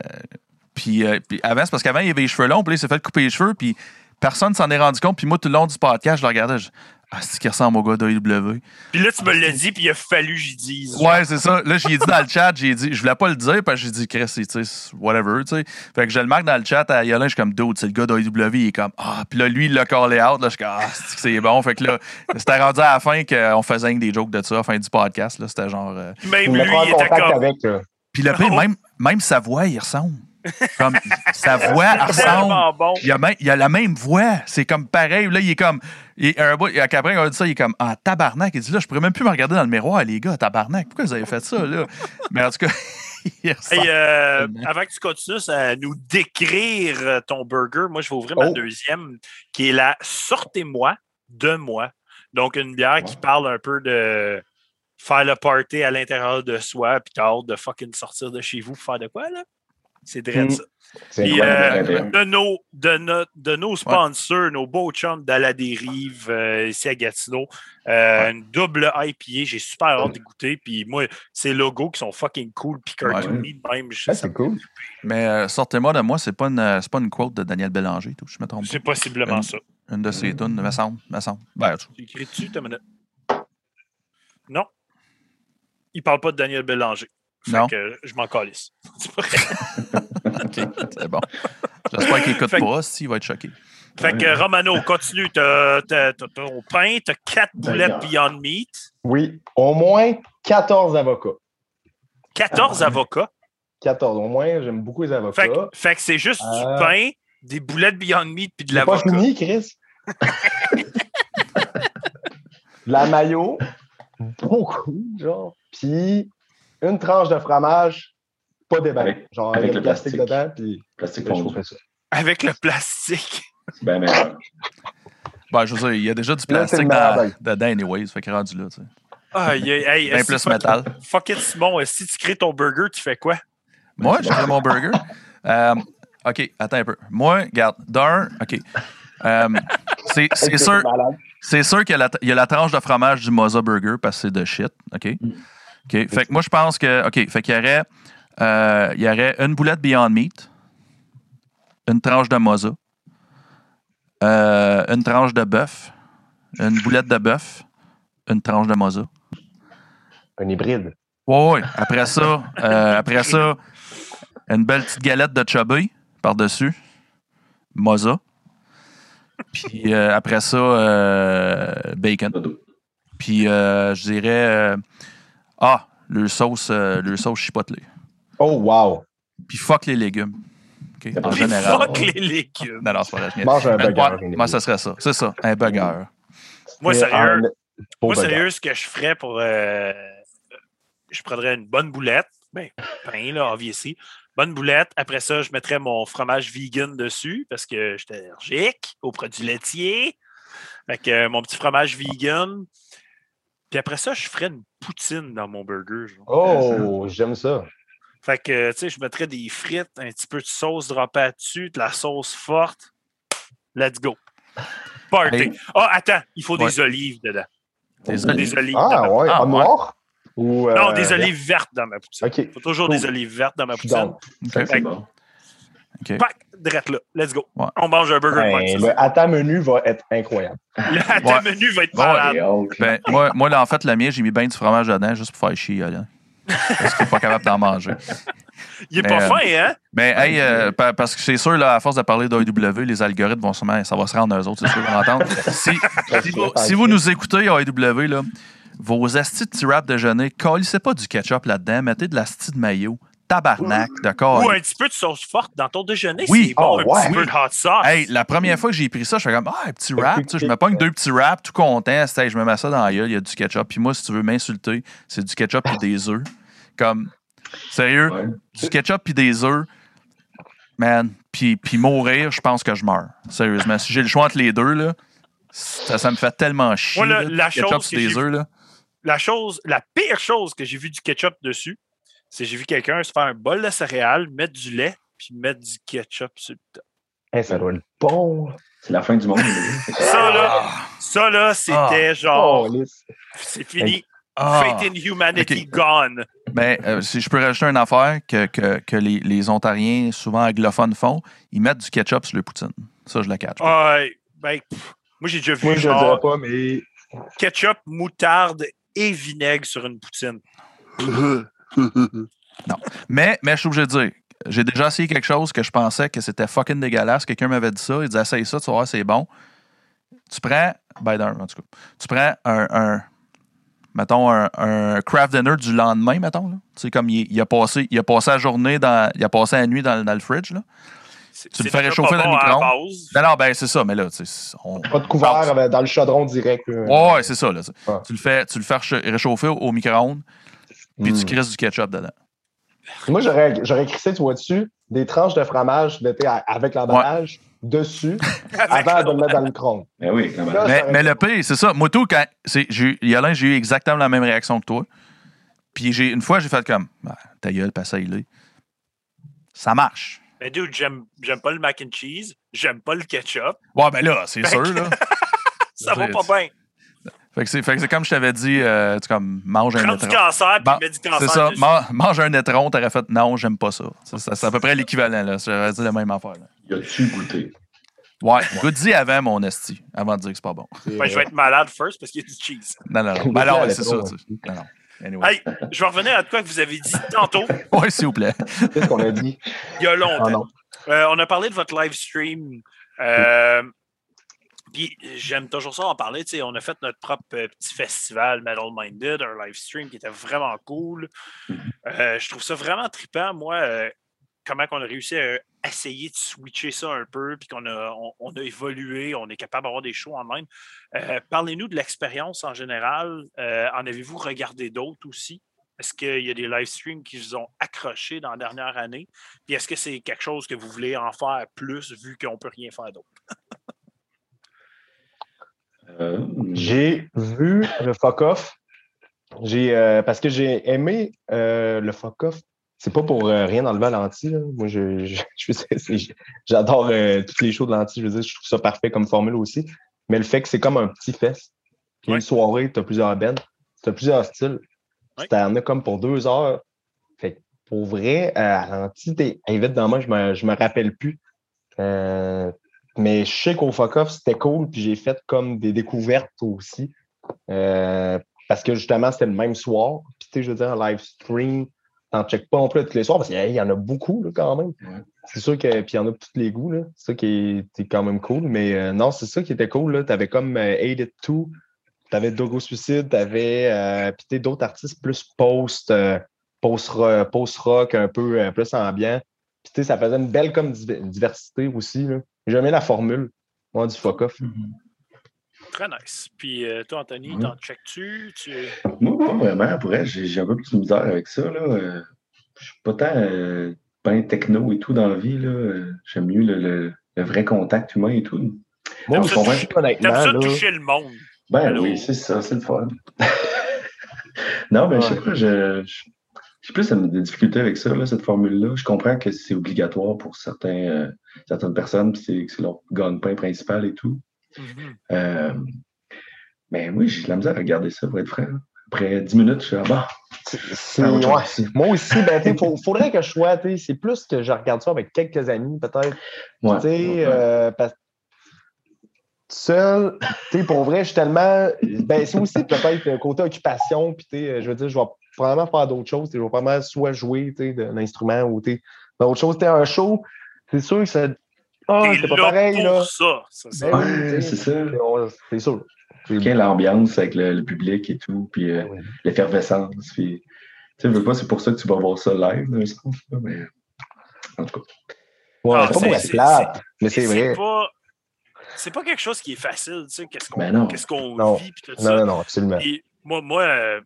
puis, euh, puis avant, c'est parce qu'avant, il avait les cheveux longs, puis là, il s'est fait couper les cheveux, puis personne s'en est rendu compte. Puis moi, tout le long du podcast, je le regardais. Je, ah, c'est qui ressemble au gars d'AEW. Puis là, tu me l'as dit, puis il a fallu que j'y dise. Ouais, c'est ça. Là, j'ai dit dans le chat, j'ai dit, je voulais pas le dire parce que j'ai dit, Chris, c'est, tu sais, whatever, tu sais. Fait que je le marque dans le chat à Yolin, je suis comme, dude, c'est le gars d'AEW, il est comme, ah, puis là, lui, il l'a callé out, là, je suis comme, ah, c'est que c'est bon. Fait que là, c'était rendu à la fin qu'on faisait des jokes de ça, à la fin du podcast, là, c'était genre. euh, Même lui, il était comme. avec. Puis le pire, même, même sa voix, il ressemble. Comme, sa voix, ressemble. bon. Il a, même- il a la même voix. C'est comme pareil. Là, il est comme. Il, un bout, après, on a dit ça, il est comme Ah, tabarnak. Il dit là, je pourrais même plus me regarder dans le miroir, les gars, tabarnak. Pourquoi vous avez fait ça, là? Mais en tout cas. Hey, euh, avant que tu continues à nous décrire euh, ton burger, moi, je vais ouvrir ma Oh. deuxième, qui est la Sortez-moi de moi. Donc, une bière qui parle un peu de faire le party à l'intérieur de soi, puis t'as hâte de fucking sortir de chez vous pour faire de quoi, là? C'est drôle, Mm. ça. Puis, euh, de, nos, de, no- de nos sponsors, nos beaux chums d'à la dérive euh, ici à Gatineau, euh, une double IPA, j'ai super hâte de goûter. Puis moi, ces logos qui sont fucking cool, puis cartoony de même, je- c'est cool. Mais euh, sortez-moi de moi, c'est pas une, pas une quote de Daniel Bélanger, tout. Je me trompe c'est possiblement Une- ça. Une de ses tunes, me semble. Me semble. Ben, tu- une minute? Non. Il parle pas de Daniel Bélanger. Fait Non. que euh, je m'en calisse. C'est pas vrai. OK, c'est bon. J'espère qu'il écoute Fait que- pas, s'il va être choqué. Fait que Romano, continue. T'as t'as- t'as ton pain, t'as quatre boulettes. Beyond Meat, Oui, au moins 14 avocats. 14 avocats? 14, au moins, j'aime beaucoup les avocats. Fait, que- fait que c'est juste Euh. du pain, des boulettes Beyond Meat puis de J'ai pas l'avocat. fini, Chris? de la mayo, beaucoup, genre. Puis une tranche de fromage, pas déballé. Avec- genre avec avec, le le plastique, plastique. dedans, puis Plastique fais ça. Avec le plastique. Bien meilleur. Ben, je veux dire, il y a déjà du plastique le dans, dedans, anyways. Fait qu'il est rendu là, tu sais. Bien est-ce plus que- métal. Fuck it, Simon. Si tu crées ton burger, tu fais quoi? Moi, je crée mon burger. Euh, OK, attends un peu. Moi, regarde, d'un, OK. Euh, c'est sûr, sûr qu'il y, a la- il y a la tranche de fromage du Moza Burger parce que c'est de shit. OK? OK. Fait que moi, je pense que. OK. Fait qu'il y aurait, euh, il y aurait une boulette Beyond Meat, une tranche de Moza, euh, une tranche de bœuf, une boulette de bœuf, une tranche de Moza. Un hybride. Ouais, ouais. Après ça, euh, après ça, une belle petite galette de chubby par-dessus. Moza. Puis euh, après ça, euh, bacon. Puis euh, je dirais. Ah, le sauce, euh, le sauce chipotle. Oh, wow. Puis fuck les légumes. En Puis général. Fuck les légumes. Non, non, c'est pas. Mange un burger. moi, moi, ça serait ça. C'est ça, un burger. Moi, C'est sérieux, un moi, sérieux, ce que je ferais pour. euh, je prendrais une bonne boulette. Ben, pain, là, obviously. Bonne boulette. Après ça, je mettrais mon fromage vegan dessus parce que j'étais allergique aux produits laitiers. Fait que euh, mon petit fromage vegan. Puis après ça, je ferais une poutine dans mon burger. genre. Oh, j'aime ça. Fait que, tu sais, je mettrais des frites, un petit peu de sauce droppée dessus, de la sauce forte. Let's go. Party. Ah, attends, il faut Ouais. des olives dedans. Des olives. Des olives. dans Ah, ouais, Ah, en ouais. noir? Ou, Non, euh, des olives vertes dans ma poutine. OK. Il faut toujours Cool. des olives vertes dans ma poutine. bon. OK. Pac, direct là. Let's go. Ouais. On mange un burger Ben, le ça. à ta menu va être incroyable. Le à ta Ouais. menu va être Ouais. malade. Là. Ben, moi, moi, là, en fait, le mien, j'ai mis bien du fromage dedans juste pour faire chier, Alain. Parce qu'il n'est pas capable d'en manger. Il est Mais, pas euh, fin, hein? Mais, hey, euh, pa- parce que c'est sûr, là, à force de parler d'AEW, les algorithmes vont sûrement, ça va se rendre à eux autres, c'est sûr, qu'on. Si, si vous, si vous nous écoutez, AEW, là, vos astis de rap déjeuner, calissez pas du ketchup là-dedans, mettez de l'asti de maillot. Tabarnak, d'accord? Ou un petit peu de sauce forte dans ton déjeuner. Oui. C'est bon, Oh, un ouais. petit peu de hot sauce. Hey, la première fois que j'ai pris ça, je fais comme, ah, un petit rap, tu sais, je me pogne deux petits raps, tout content, je me mets ça dans la gueule, il y a du ketchup. Puis moi, si tu veux m'insulter, c'est du ketchup et des œufs. Comme, sérieux, Ouais. du ketchup puis des œufs, man, puis, puis mourir, je pense que je meurs. Sérieusement, si j'ai le choix entre les deux, là, ça, ça me fait tellement chier. Moi, la- là, la du ketchup chose pis que des j'ai œufs, là. la chose, la pire chose que j'ai vu du ketchup dessus, c'est que j'ai vu quelqu'un se faire un bol de céréales, mettre du lait, puis mettre du ketchup sur le top. Hey, ça doit être bon. C'est la fin du monde. Ça, là, Ah, ça, là, c'était Oh, genre, lisse. c'est fini. ah. Fate in humanity gone. Mais euh, si je peux rajouter une affaire que, que, que les, les Ontariens, souvent anglophones, font, ils mettent du ketchup sur le poutine. Ça, je le catch. Ouais, ben, pff, moi, j'ai déjà vu Moi, je ne genre, pas, mais ketchup, moutarde et vinaigre sur une poutine. Mais, mais je suis obligé de dire, j'ai déjà essayé quelque chose que je pensais que c'était fucking dégueulasse. Quelqu'un m'avait dit ça. Il dit essaye ça, tu vas voir, c'est bon. Tu prends, ben, d'un, en tout cas, tu prends un, un mettons, un, un craft dinner du lendemain, mettons. Là. Tu sais, comme il, il a passé, il a passé la journée, dans, il a passé la nuit dans, dans le fridge. Là. Tu le fais réchauffer dans le micro-ondes. base. Non, non, ben c'est ça, mais là, tu sais, on- pas de couvert euh, dans le chaudron direct. là. Ouais, ouais, c'est ça. Là, tu le fais, tu le fais récha- réchauffer au, au micro-ondes, puis tu Mm. crisses du ketchup dedans. Moi, j'aurais, j'aurais crissé, tu vois, dessus, des tranches de fromage de thé à- avec l'emballage dessus Avec avant de le mettre dans le micro-ondes. Ben oui, quand même. Là, Mais, aurait mais le pire, c'est ça. Moi, tout, quand. c'est- j'ai eu- Yolin, j'ai eu exactement la même réaction que toi. Puis j'ai, une fois, j'ai fait comme. Ah, ta gueule, passe à est. Ça marche. Mais dude, j'aime, j'aime pas le mac and cheese, j'aime pas le ketchup. Ouais, ben là, c'est Ben, sûr, là. Ça va pas bien. Fait que c'est, comme je t'avais dit, euh, tu comme, mange un Prends du cancer, puis mets du cancer. C'est ça, man- mange un étron, t'aurais fait non, j'aime pas ça. C'est, à peu près l'équivalent, là. J'aurais dit la même affaire, là. Y a-tu goûté? Ouais, goûte-y avant, mon esti, avant de dire que c'est pas bon. Ben, je vais être malade first parce qu'il y a du cheese. Non, non, non. Ben alors, ouais, c'est ça, tu. Non, non. Anyway. Hey, je vais revenir à quoi que vous avez dit tantôt, Ouais, s'il vous plaît. Qu'est-ce qu'on a dit? il y a longtemps. Ah. Euh, on a parlé de votre live stream. Euh, Puis j'aime toujours ça en parler. tu sais, On a fait notre propre euh, petit festival Metal Minded, un live stream qui était vraiment cool. Euh, je trouve ça vraiment trippant, moi, euh, comment on a réussi à essayer de switcher ça un peu, puis qu'on a, on, on a évolué, on est capable d'avoir des shows en même. Euh, Parlez-nous de l'expérience en général. En avez-vous regardé d'autres aussi? Est-ce qu'il y a des live streams qui vous ont accroché dans la dernière année? Puis est-ce que c'est quelque chose que vous voulez en faire plus vu qu'on ne peut rien faire d'autre? Euh, J'ai vu le fuck off. J'ai euh, parce que j'ai aimé euh, le fuck off. C'est pas pour euh, rien enlever à l'anti. là. Moi, je, je, je j'adore euh, toutes les shows de l'anti. Je veux dire, je trouve ça parfait comme formule aussi. Mais le fait que c'est comme un petit fest. Puis Ouais. Une soirée, tu as plusieurs bands, tu as plusieurs styles. Ouais. Tu en as comme pour deux heures. Fait que pour vrai, euh, à l'anti, t'es invite dans moi, je me, je me rappelle plus. Euh, mais je sais qu'au fuck off, c'était cool, puis j'ai fait comme des découvertes aussi. Euh, parce que justement, c'était le même soir. Puis, tu sais, je veux dire, un live stream, t'en check pas non plus tous les soirs, parce qu'il y en a beaucoup, là, quand même. Ouais. C'est sûr que, puis il y en a pour tous les goûts, là. C'est ça qui est, est quand même cool. Mais euh, non, c'est ça qui était cool, là. T'avais comme euh, Aid It Too, t'avais Dogo Suicide, t'avais, euh, puis d'autres artistes plus post, euh, post-rock, post-rock, un peu euh, plus ambiant. Puis, tu sais, ça faisait une belle comme div- diversité aussi, là. J'ai aimé la formule, moi, du fuck-off. Très nice. Puis euh, toi, Anthony, Ouais. t'en check-tu? Tu... Moi, pas vraiment. Pour vrai, j'ai un peu plus de misère avec ça. Là. Euh, Je suis pas tant euh, ben techno et tout dans la vie. là. J'aime mieux le, le- le vrai contact humain et tout. Moi, je comprends toucher- honnêtement, ça toucher le monde? Ben Allô? oui, c'est ça, c'est le fun. non, mais je sais pas, je- je- j'ai plus de difficultés avec ça, là, cette formule-là. Je comprends que c'est obligatoire pour certains, euh, certaines personnes, puis c'est- que c'est leur gagne-pain principal et tout. Mhm. Euh, mais oui, j'ai de la misère à regarder ça, pour être franc. après 10 minutes, je suis ouais. aussi. Moi aussi, ben, faut- faudrait que je sois, tu sais, c'est plus que je regarde ça avec quelques amis, peut-être. Ouais. Tu sais, Ouais. euh, parce- seul, pour vrai, je suis tellement. Ben, c'est aussi peut-être le côté occupation, puis tu sais, je veux dire, je vais probablement faire d'autres choses. Je vais probablement soit jouer, tu sais, d'un instrument ou tu sais, d'autres choses. Un show, c'est sûr que ça. Ah, T'es c'est pas pareil, pour là. ça. ça, c'est- Ben Ouais, c'est ça. C'est sûr. C'est- Quelle l'ambiance avec le, le public et tout, puis euh, Ouais. l'effervescence. Puis, tu sais, veux pas, c'est pour ça que tu vas voir ça live, dans un sens, là, mais en tout cas. Ouais, Ah, c'est pas pour être plate, mais c'est vrai. pas. C'est pas quelque chose qui est facile, tu sais, qu'est-ce qu'on Ben non. qu'est-ce qu'on Non. vit, puis tout Non, ça. non, non, absolument. Moi, moi euh,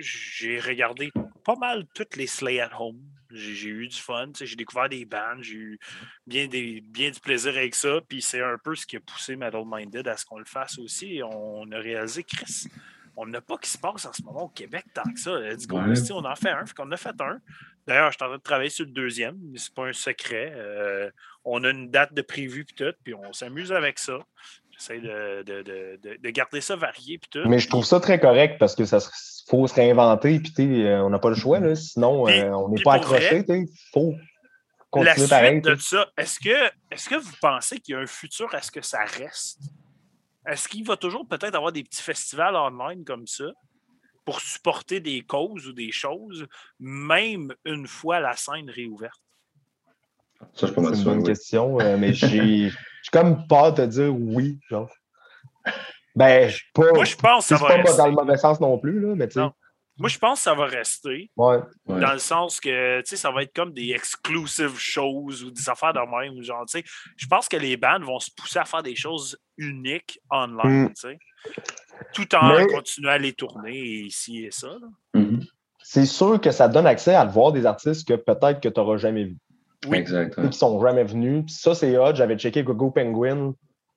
j'ai regardé pas mal toutes les Slay at Home. J'ai eu du fun, j'ai découvert des bands, j'ai eu bien, des, bien du plaisir avec ça. Puis c'est un peu ce qui a poussé Metal Minded à ce qu'on le fasse aussi. Et on a réalisé, Chris, on n'a pas qui se passe en ce moment au Québec tant que ça. Let's go, Ouais. esti, on en fait un. Fait qu'on a fait un. D'ailleurs, je suis en train de travailler sur le deuxième, mais c'est pas un secret. Euh, on a une date de prévu puis tout, puis on s'amuse avec ça. J'essaie de, de, de, de- de garder ça varié puis tout. Mais je trouve ça très correct parce que ça se- faut se réinventer, puis tu sais, euh, on n'a pas le choix, là, sinon Puis- euh, on n'est pas accroché, sais, faut la continuer suite pareil. de ça, est-ce que, est que vous pensez qu'il y a un futur à ce que ça reste? Est-ce qu'il va toujours peut-être avoir des petits festivals online comme ça pour supporter des causes ou des choses, même une fois la scène réouverte? Ça, je C'est une bonne oui. question, euh, mais j'ai j'ai comme peur de dire oui, genre. Ben, je suis pas. Moi, je pense que ça c'est va pas rester. dans le mauvais sens non plus, là, mais tu sais. Non. Moi, je pense que ça va rester. Ouais. Ouais. Dans le sens que, tu sais, ça va être comme des exclusive shows ou des affaires de même. Genre, tu sais, je pense que les bands vont se pousser à faire des choses uniques online, Mm. tu sais. Tout en Mais- continuant à les tourner ici et ça. là. Mhm. C'est sûr que ça donne accès à voir des artistes que peut-être que tu n'auras jamais vus. Oui. Exact. Ceux ouais. qui sont jamais venus. Puis ça, c'est hot. J'avais checké Gogo Penguin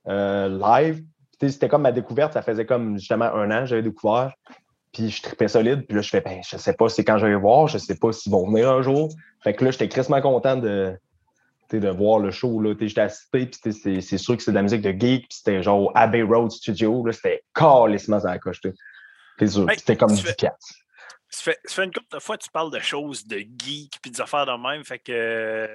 euh, live. C'était comme ma découverte. Ça faisait comme justement un an que j'avais découvert. Puis je tripais solide. Puis là, je fais, ben, je sais pas c'est quand je vais voir. Je sais pas s'ils vont venir un jour. Fait que là, j'étais crissement content de, de voir le show. J'étais assisté. Puis c'est c'est sûr que c'est de la musique de geek. Puis c'était genre au Abbey Road Studio. là. C'était calissement à la coche. C'est sûr. C'était comme tu 10 fais- piastres. Ça fait, ça fait une couple de fois que tu parles de choses de geek puis des affaires de même. Fait que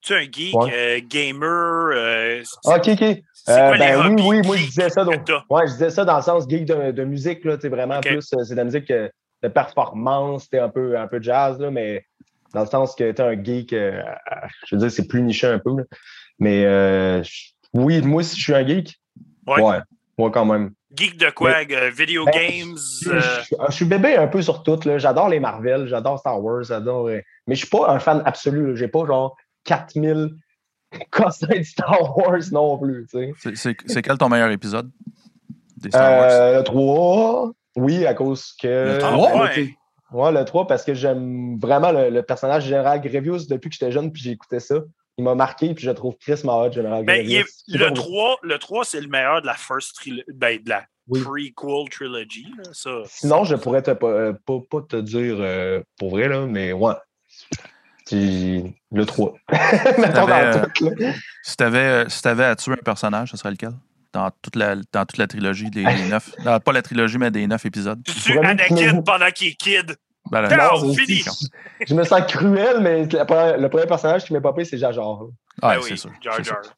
tu es un geek, Ouais. euh, gamer. euh, OK, OK. Euh, quoi ben oui, oui, moi je disais ça. Donc, ouais, je disais ça dans le sens geek de, de musique, là, vraiment plus, c'est de la musique de performance, un peu, un peu jazz, là, mais dans le sens que tu es un geek, je veux dire, c'est plus niché un peu. là. Mais oui, moi si je suis un geek, Ouais. ouais, moi quand même. Geek de quoi? euh, video Ben, games? Je, euh, je- je suis bébé un peu sur tout. J'adore les Marvel, j'adore Star Wars, j'adore. euh, mais je suis pas un fan absolu. J'ai pas genre 4000 costumes Star Wars non plus. C'est- quel ton meilleur épisode des Star Wars? Euh, le 3, oui, à cause que. Le 3, Ben, ouais. sais, ouais, le 3, parce que j'aime vraiment le, le personnage Général Grievous depuis que j'étais jeune, puis j'écoutais ça. Il m'a marqué, puis je trouve Chris Mahot, Général ben, il Grievous. est- Je le, pas 3, le 3, c'est le meilleur de la first trilogy, ben, de la Oui. prequel trilogy. là, ça. Sinon, je pourrais te, pas, euh, pas, pas te dire euh, pour vrai, là, mais ouais. C'est le 3. Mettons T'avais, dans euh. Si t'avais si t'avais à tuer un personnage, ce serait lequel? Dans toute la, dans toute la trilogie des, neuf. pas la trilogie, mais des neuf épisodes. Tu tues Anakin pendant qu'il est kid. Ben, là, Non, Non, fini. je, je me sens cruel, mais le premier personnage qui m'est popé, c'est Jar Jar. ouais, Ben c'est oui, sûr. Jar c'est sûr. Jar.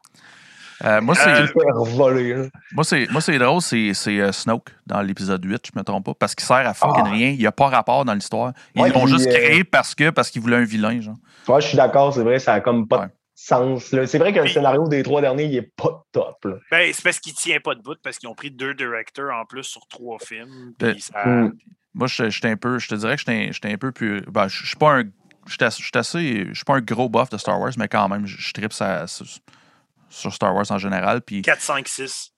Euh, moi, c'est. Euh, là. Moi, c'est, moi, c'est drôle, c'est, c'est euh, Snoke dans l'épisode 8, je me trompe pas, parce qu'il sert à fucking Ah. rien. Il n'y a pas rapport dans l'histoire. Ils Ouais, l'ont juste euh, créé parce que parce qu'ils voulaient un vilain, genre. Ouais, je suis d'accord, c'est vrai, ça a comme pas Ouais. de sens. là. C'est vrai que le scénario des trois derniers, il est pas top. là. Ben, c'est parce qu'il tient pas de bout, parce qu'ils ont pris deux directeurs en plus sur trois films. Ben, puis ça- Mm. Moi, je j'étais un peu, je te dirais que j'étais j'étais un peu plus. Ben, je je suis pas un. Je suis pas un gros buff de Star Wars, mais quand même, je, je tripe ça- sur, sur Star Wars en général. Puis, 4, 5, 6.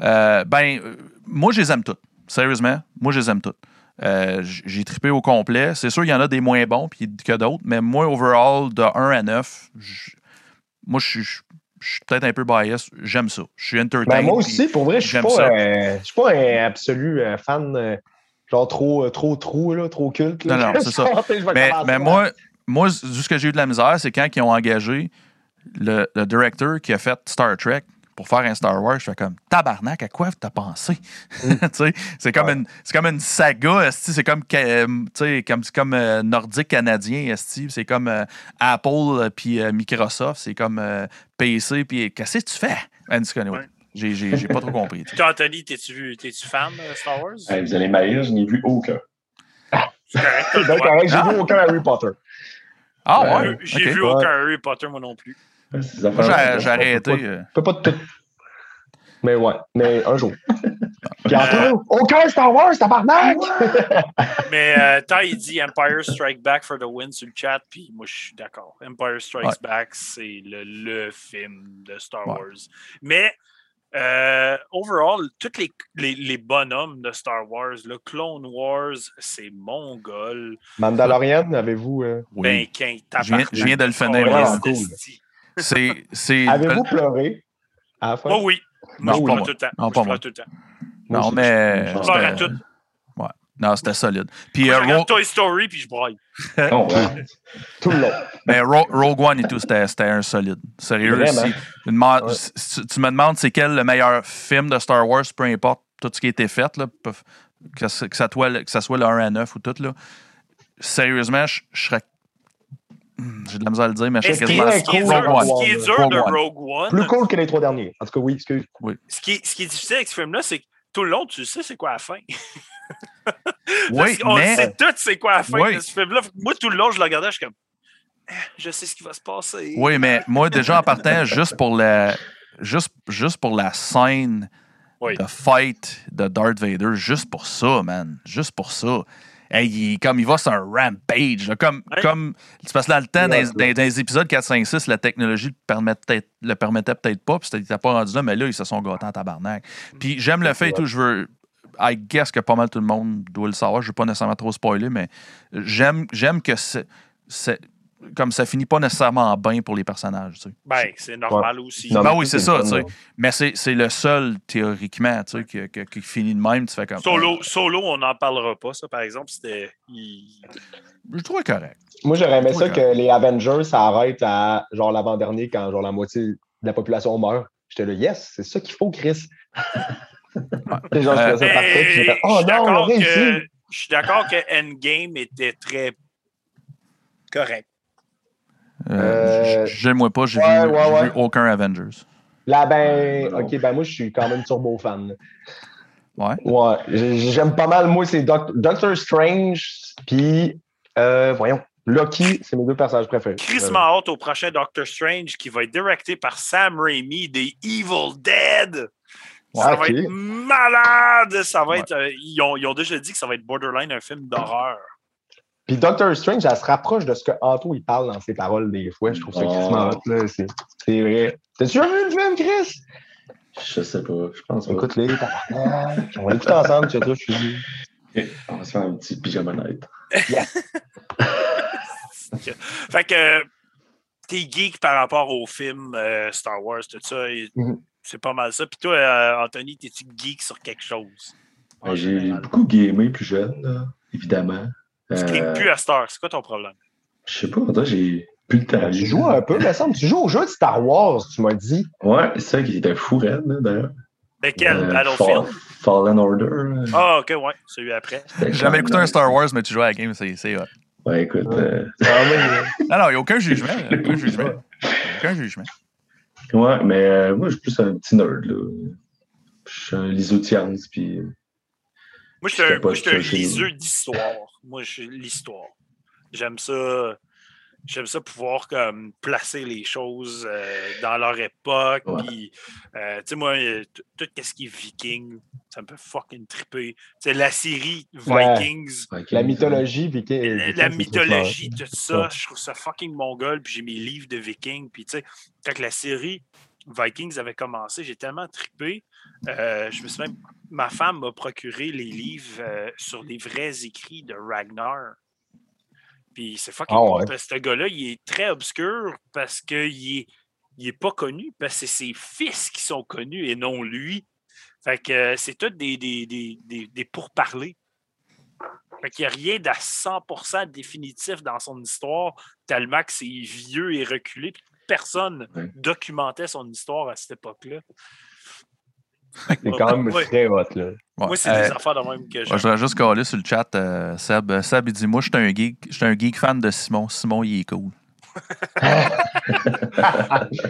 euh, ben, euh, moi, je les aime toutes. Sérieusement, moi, je les aime toutes. Euh, J'ai trippé au complet. C'est sûr, il y en a des moins bons puis que d'autres, mais moi, overall, de 1 à 9, je- moi, je suis- je je suis peut-être un peu biased. J'aime ça. Je suis entertained. Ben, moi aussi, pour vrai, je suis pas, euh, je suis pas un absolu euh, fan, euh, genre trop, euh, trop trou, là, trop culte. là. Non, non, c'est ça. Je vais Mais, mais moi, moi, ce que j'ai eu de la misère, c'est quand ils ont engagé le, le directeur qui a fait Star Trek pour faire un Star Wars, je fais comme tabarnak, à quoi t'as pensé? Tu sais, c'est comme, Ouais. une, c'est comme une saga, c'est comme, euh, tu sais, comme, c'est comme euh, nordique canadien, esti, c'est comme euh, Apple puis euh, Microsoft, c'est comme euh, PC, puis qu'est-ce que tu fais? Anyway, Ouais. J'ai, j'ai, j'ai pas trop compris. Toi, Anthony, t'es-tu fan de Star Wars? Hey, vous allez m'haïr, je n'ai vu aucun. C'est correct, Donc, j'ai Ah. vu aucun Harry Potter. Ah Ouais. ouais? J'ai vu aucun Harry Potter, moi non plus. J'ai, arrêté. pas- euh, Je peux pas tout. Mais ouais, mais un jour. Puis aucun Star Wars, tabarnak! Mais euh, Ty, il dit Empire Strike Back for the win sur le chat, puis moi, je suis d'accord. Empire Strikes Ouais. Back, c'est le, le film de Star Ouais. Wars. Mais, euh, overall, tous les, les, les bonhommes de Star Wars, le Clone Wars, c'est mongol. Mandalorian, avez-vous. euh, oui. Ben, qu'un Je viens- je viens de le finir, c'est, c'est, Avez-vous pleuré à la fin? Oh oui. Moi, Non, je pas pleure tout le temps. Non, Moi, pas je moi. pleure tout le temps. Non, mais. je- pleure à tout. Non, c'était solide. Puis, euh, je regarde Ro- Toy Story, puis je braille. Ouais. Tout le long. mais Ro- Rogue One et tout, c'était c'était un solide. Sérieux. Vraiment? si- une ma- Ouais. si- tu me demandes c'est quel le meilleur film de Star Wars, peu importe tout ce qui a été fait, là, que, ce- que ça soit, le- que ça soit le 1 à 9 ou tout, là, sérieusement, je je serais. Hmm, J'ai de la misère à le dire, mais je qui, quasiment. ce qui est Rogue dur, One. ce qui est dur Rogue de. Rogue One, Plus cool que les trois derniers. En tout cas, oui, excuse. ce qui, ce qui est difficile avec ce film-là, c'est que tout le long, tu sais c'est quoi la fin. Oui, qu'on mais. sait tout c'est quoi la fin Oui. de ce film-là. Moi, tout le long, je le regardais, je suis comme, Eh, je sais ce qui va se passer. Oui, mais moi, déjà en partant, juste pour la, juste, juste pour la scène Oui. de fight de Darth Vader, juste pour ça, man. Juste pour ça. Hey, il, comme il va sur un rampage. là, comme, comme, parce que dans le temps, dans, Ouais, les- dans- dans les épisodes 4, 5, 6, la technologie le permettait le permettait peut-être pas, puis c'était- il n'était pas rendu là, mais là, ils se sont gâtés en tabarnak. Puis j'aime le fait et tout, je veux. I guess que pas mal tout le monde doit le savoir. Je ne veux pas nécessairement trop spoiler, mais j'aime, j'aime que c'est, comme ça finit pas nécessairement bien pour les personnages. tu sais. Ben, c'est normal aussi. Non, Ben oui, c'est ça, tu sais. Mais c'est, c'est le seul, théoriquement, tu sais, qui, qui- qui finit de même. Tu fais comme. Solo, solo, on n'en parlera pas, ça, par exemple. C'était. il- Je trouvais correct. Moi, j'aurais aimé ça que les Avengers s'arrêtent à genre l'avant-dernier quand genre la moitié de la population meurt. J'étais là, yes, c'est ça qu'il faut, Chris. Les gens, puis fait, je oh suis non, on a d'accord réussi. que- je suis d'accord que Endgame était très correct. Euh, Euh, J'aime moi pas, j'ai ouais, vu, ouais, j'ai ouais. vu aucun Avengers. Là, ben, Non. ok, ben moi, je suis quand même turbo fan. Ouais. Ouais, j'ai- j'aime pas mal. Moi, c'est Doc- Doctor Strange, puis, euh, voyons, Loki, c'est mes deux personnages préférés. Chris Euh, m'a hâte au prochain Doctor Strange qui va être directé par Sam Raimi des Evil Dead. Ça va être malade! Ça va Ouais. être, euh, ils, ont, ils ont déjà dit que ça va être borderline un film d'horreur. Puis Doctor Strange, elle se rapproche de ce que Anto il parle dans ses paroles des fois. Je trouve ça Oh. crissement hot, là. C'est c'est vrai. T'as-tu vu le film, Chris? Je sais pas, je pense pas. Écoute-les. On va l'écouter ensemble, tu sais, toi, je suis. On va se faire un petit pyjama night. Fait que t'es geek par rapport au film euh, Star Wars, tout ça. et Mhm. C'est pas mal ça. Puis toi, euh, Anthony, t'es-tu geek sur quelque chose? Ben, J'ai beaucoup gamé plus jeune, là, évidemment. Tu Euh, games plus à Star. C'est quoi ton problème? Je sais pas, que j'ai plus le temps. Tu joues un peu, me semble. Tu joues au jeu de Star Wars, tu m'as dit. Ouais, c'est ça qui était fou, raide, là, d'ailleurs. Lequel? Euh, Battlefield? Fall- Fallen Order. euh, Ah, ok, ouais. Celui après. J'ai jamais écouté un Star Wars, mais tu joues à la game, c'est c'est hot. Ouais, écoute. euh, Ah. Non, non, il n'y a aucun jugement. y a Aucun jugement. Aucun jugement. Ouais, mais euh, moi, je suis plus un petit nerd, là. Je suis un lisotiance, puis. euh, Moi, je suis un, un liseux d'histoire. Moi, je suis l'histoire. J'aime ça. J'aime ça pouvoir comme, placer les choses euh, dans leur époque. Ouais. puis, euh, tu sais, moi, tout ce qui est viking, ça me fait fucking triper. Tu sais, la série. Vikings, La mythologie, que- la, c'est mythologie, tout ça, Ouais. je trouve ça fucking mongol. Puis j'ai mes livres de vikings. Puis tu sais, quand la série Vikings avait commencé, j'ai tellement trippé. Euh, je me suis même. Ma femme m'a procuré les livres euh, sur les vrais écrits de Ragnar. Puis c'est fucking Ah ouais. parce que ce gars-là, il est très obscur parce qu'il est, il est pas connu, parce que c'est ses fils qui sont connus et non lui. Fait que euh, c'est tout des, des, des, des, des pourparlers. Fait qu'il n'y a rien d'à 100% définitif dans son histoire, tellement que c'est vieux et reculé. Puis personne Ouais. documentait son histoire à cette époque-là. C'est quand même Ouais. très hot, là. Ouais. Moi, c'est Euh, des affaires de même que Moi, j'aime. je voudrais juste coller sur le chat, euh, Seb. Euh, Seb, il dit Moi, je suis un geek, je suis un geek fan de Simon. Simon, il est cool.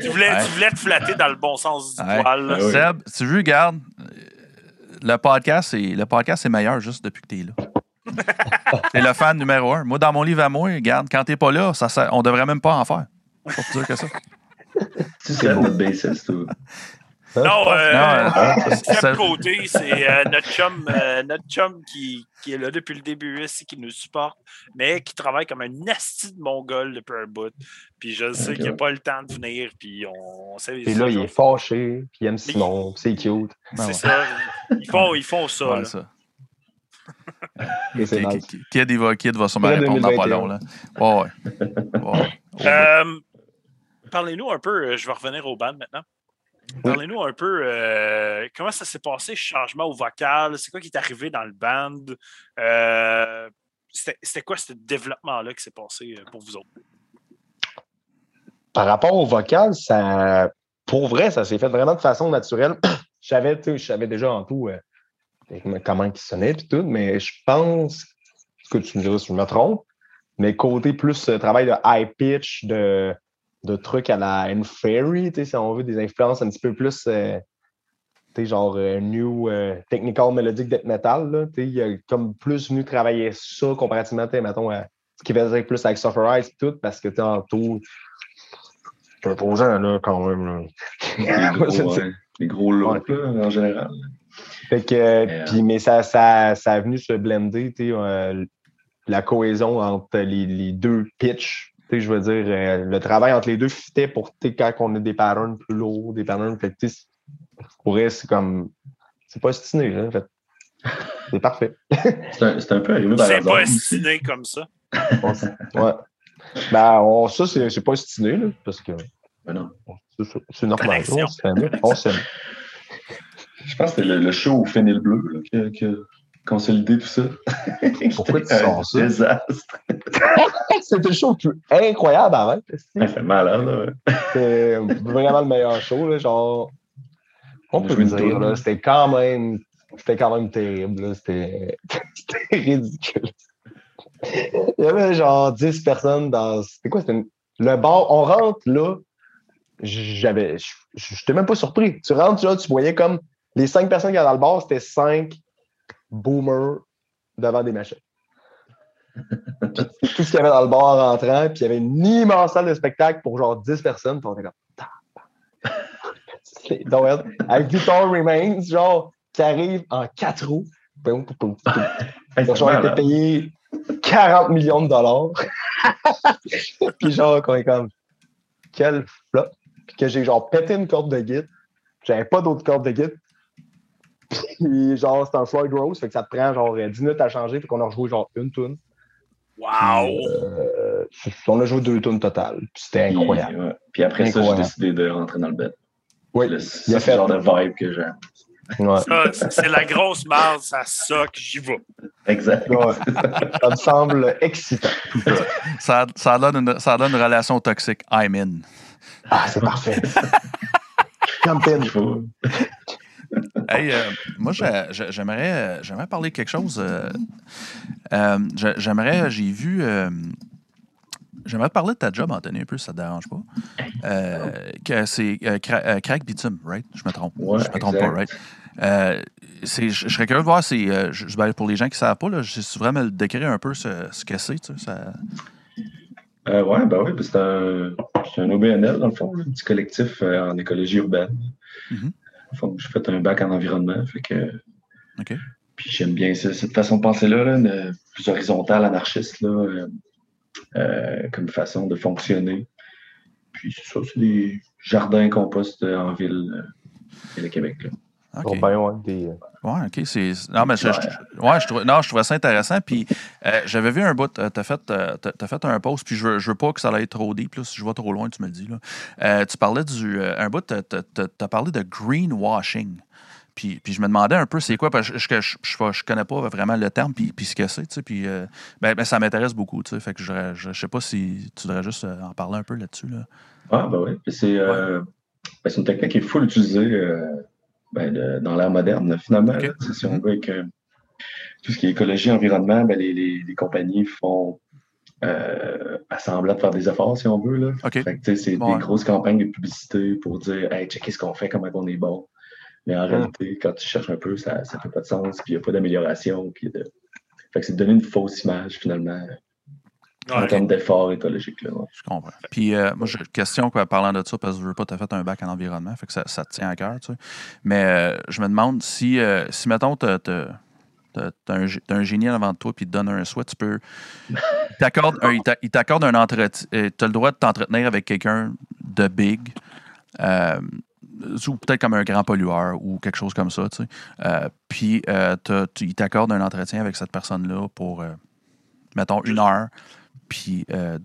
Tu voulais, Ouais. tu voulais te flatter dans le bon sens du Ouais. poil. là. Ah. Seb, tu veux, regarde, euh, le podcast, est, le podcast est meilleur juste depuis que tu es là. C'est le fan numéro un. Moi, dans mon livre à moi, regarde, quand t'es pas là, ça, sert- on devrait même pas en faire. Pas plus dire que ça. Tu sais, notre bassiste, ou... Non, euh, Non, euh, Seb Seb- Côté, c'est euh, notre chum, euh, notre chum qui, qui est là depuis le début ici, qui nous supporte, mais qui travaille comme un asti de mongol depuis un bout. Puis je sais qu'il n'a pas le temps de venir, puis on, on sait Puis là, il est fâché, puis il aime Simon, puis c'est cute. Ben C'est ouais. ça. Ils font, ils font ça. Ouais, ça. Et c'est Kid, il va, Kid va sûrement répondre dans pas 2021. long. Là. Ouais, ouais. Ouais. Euh, Parlez-nous un peu, je vais revenir au band maintenant. Parlez-nous un peu euh, comment ça s'est passé, changement au vocal, c'est quoi qui est arrivé dans le band? Euh, C'était quoi ce développement-là qui s'est passé euh, pour vous autres? Par rapport au vocal, ça, pour vrai, ça s'est fait vraiment de façon naturelle. je savais, je déjà en tout euh, comment il sonnait puis tout, mais je pense que tu me diras si je me trompe, mais côté plus travail de high pitch, de, de trucs à la tu sais, si on veut, des influences un petit peu plus, euh, tu sais, genre euh, new euh, technical melodic death metal, tu il a comme plus venu travailler ça comparativement, tu mettons, à ce qu'il faisait plus avec Suffer Eyes et tout, parce que tantôt, c'est imposant, là, quand même, là. les gros, ouais, les gros là, en général. Fait que, euh, Mais, euh, ça, ça, ça a venu se blender, tu sais, euh, la cohésion entre les, les deux pitchs. Je veux dire, euh, le travail entre les deux fitait pour, quand on a des patterns plus lourds, des patterns, fait que, tu sais, pour vrai, c'est comme, c'est pas stiné, là, en fait. C'est parfait. C'est un, c'est un peu arrivé par C'est pas estiné comme ça. Ouais. Ben, on- ça, c'est c'est pas stiné, là, parce que Mais non. c'est normal. Connexion. On s'aime. Je pense que c'était le, le show au Fennel Bleu là, consolider tout ça. Pourquoi tu sors ça? Désastre. C'était le show le plus incroyable avant. Hein, ouais, c'est malade, ouais. C'était vraiment le meilleur show, là, genre. On, peut le dire, c'était quand même. C'était quand même terrible, C'était ridicule. Il y avait genre 10 personnes dans. C'était quoi? C'était le bar. On rentre là. J'avais. J'étais même pas surpris. Tu rentres là, tu voyais comme les 5 personnes qui étaient dans le bar, c'était 5 boomer devant des machines. Tout ce qu'il y avait dans le bar en rentrant, puis il y avait une immense salle de spectacle pour genre 10 personnes, puis on était comme. Donc, avec Guitar Remains, genre, qui arrive en 4 roues. Ils ont été payés 40 millions de dollars. puis genre, qu'on est comme, quel flop. Puis que j'ai genre pété une corde de guide. J'avais pas d'autre corde de guide. Puis genre, c'est un Floyd Rose, fait que ça te prend genre 10 minutes à changer, puis qu'on a rejoué genre une tune. Wow! Euh, on a joué deux tunes totales. Puis c'était Puis, incroyable. ouais. Puis après ça, j'ai décidé de rentrer dans le bed. Oui, Le- il a fait. le genre de vibe que j'aime. Ouais. C'est- la grosse marde, ça soque, j'y vais. Exact. Ouais. Ça me semble excitant. Ça, ça, donne une, ça donne une relation toxique. I'm in. Ah, c'est parfait. Campagne. Hey, euh, moi, j'aimerais, euh, j'aimerais parler de quelque chose. euh, euh, j'ai- j'aimerais, j'ai vu. j'aimerais parler de ta job, Anthony, un peu, si ça te dérange pas. Euh, c'est euh, Cra- Crack Bitume, right? Je me trompe. Ouais, je me trompe exact. pas, right? Euh, je je serais curieux de voir si, je- ben, pour les gens qui ne savent pas, là, je suis vraiment me décrire un peu ce, ce que c'est. tu sais, ça- ouais, ben oui, ben c'est un, un OBNL, dans le fond, là, un petit collectif en écologie urbaine. Mhm. Le fond, J'ai fait un bac en environnement, fait que. Puis j'aime bien ça, cette façon de penser-là, là, plus horizontale, anarchiste, là, euh, euh, comme façon de fonctionner. Puis c'est ça, c'est des jardins compost euh, en ville, ville de Québec. Là. OK. Bon, ben, des, Ouais, OK. C'est... Non, mais je, je- ouais, je trouvais, non, je trouvais ça intéressant. Puis euh, j'avais vu un bout, tu as, fait, euh, fait un post, puis je veux, je veux pas que ça aille trop deep. Là, si je vais trop loin, tu me le dis. Là. Euh, tu parlais du. euh, un bout, tu as parlé de greenwashing. Puis, puis je me demandais un peu c'est quoi, parce que je, je, je, je connais pas vraiment le terme, puis, puis ce que c'est, tu sais, puis euh, ben, ben, ça m'intéresse beaucoup, tu sais, fait que je, je, sais pas si tu voudrais juste euh, en parler un peu là-dessus. Là. Ah, ben oui, c'est euh, ben, une technique qui est full utilisée euh, ben, de, dans l'ère moderne, finalement. Là. Si on veut avec euh, tout ce qui est écologie, environnement, ben, les, les, les compagnies font euh, à semblant de faire des efforts, si on veut. Là. Que, c'est Ouais. des grosses campagnes de publicité pour dire Hey, checkez ce qu'on fait, comment on est bon. Mais en réalité, quand tu cherches un peu, ça ne fait pas de sens, puis il n'y a pas d'amélioration. Puis de... Fait que c'est de donner une fausse image, finalement, en termes d'efforts écologiques. Là, ouais. Je comprends. Puis, euh, moi, j'ai une question quoi, parlant de ça, parce que je veux pas, tu as fait un bac en environnement, fait que ça, ça te tient à cœur, tu sais. Mais euh, je me demande si, euh, si mettons, tu as, un, gé- t'as un génie avant de toi, puis il te donne un souhait, tu peux. Il t'accorde un, il t'a- il t'accorde un entretien. Tu as le droit de t'entretenir avec quelqu'un de big, euh, ou peut-être comme un grand pollueur ou quelque chose comme ça, tu sais. Euh, puis, euh, tu- il t'accorde un entretien avec cette personne-là pour, euh, mettons, une heure. Puis, euh,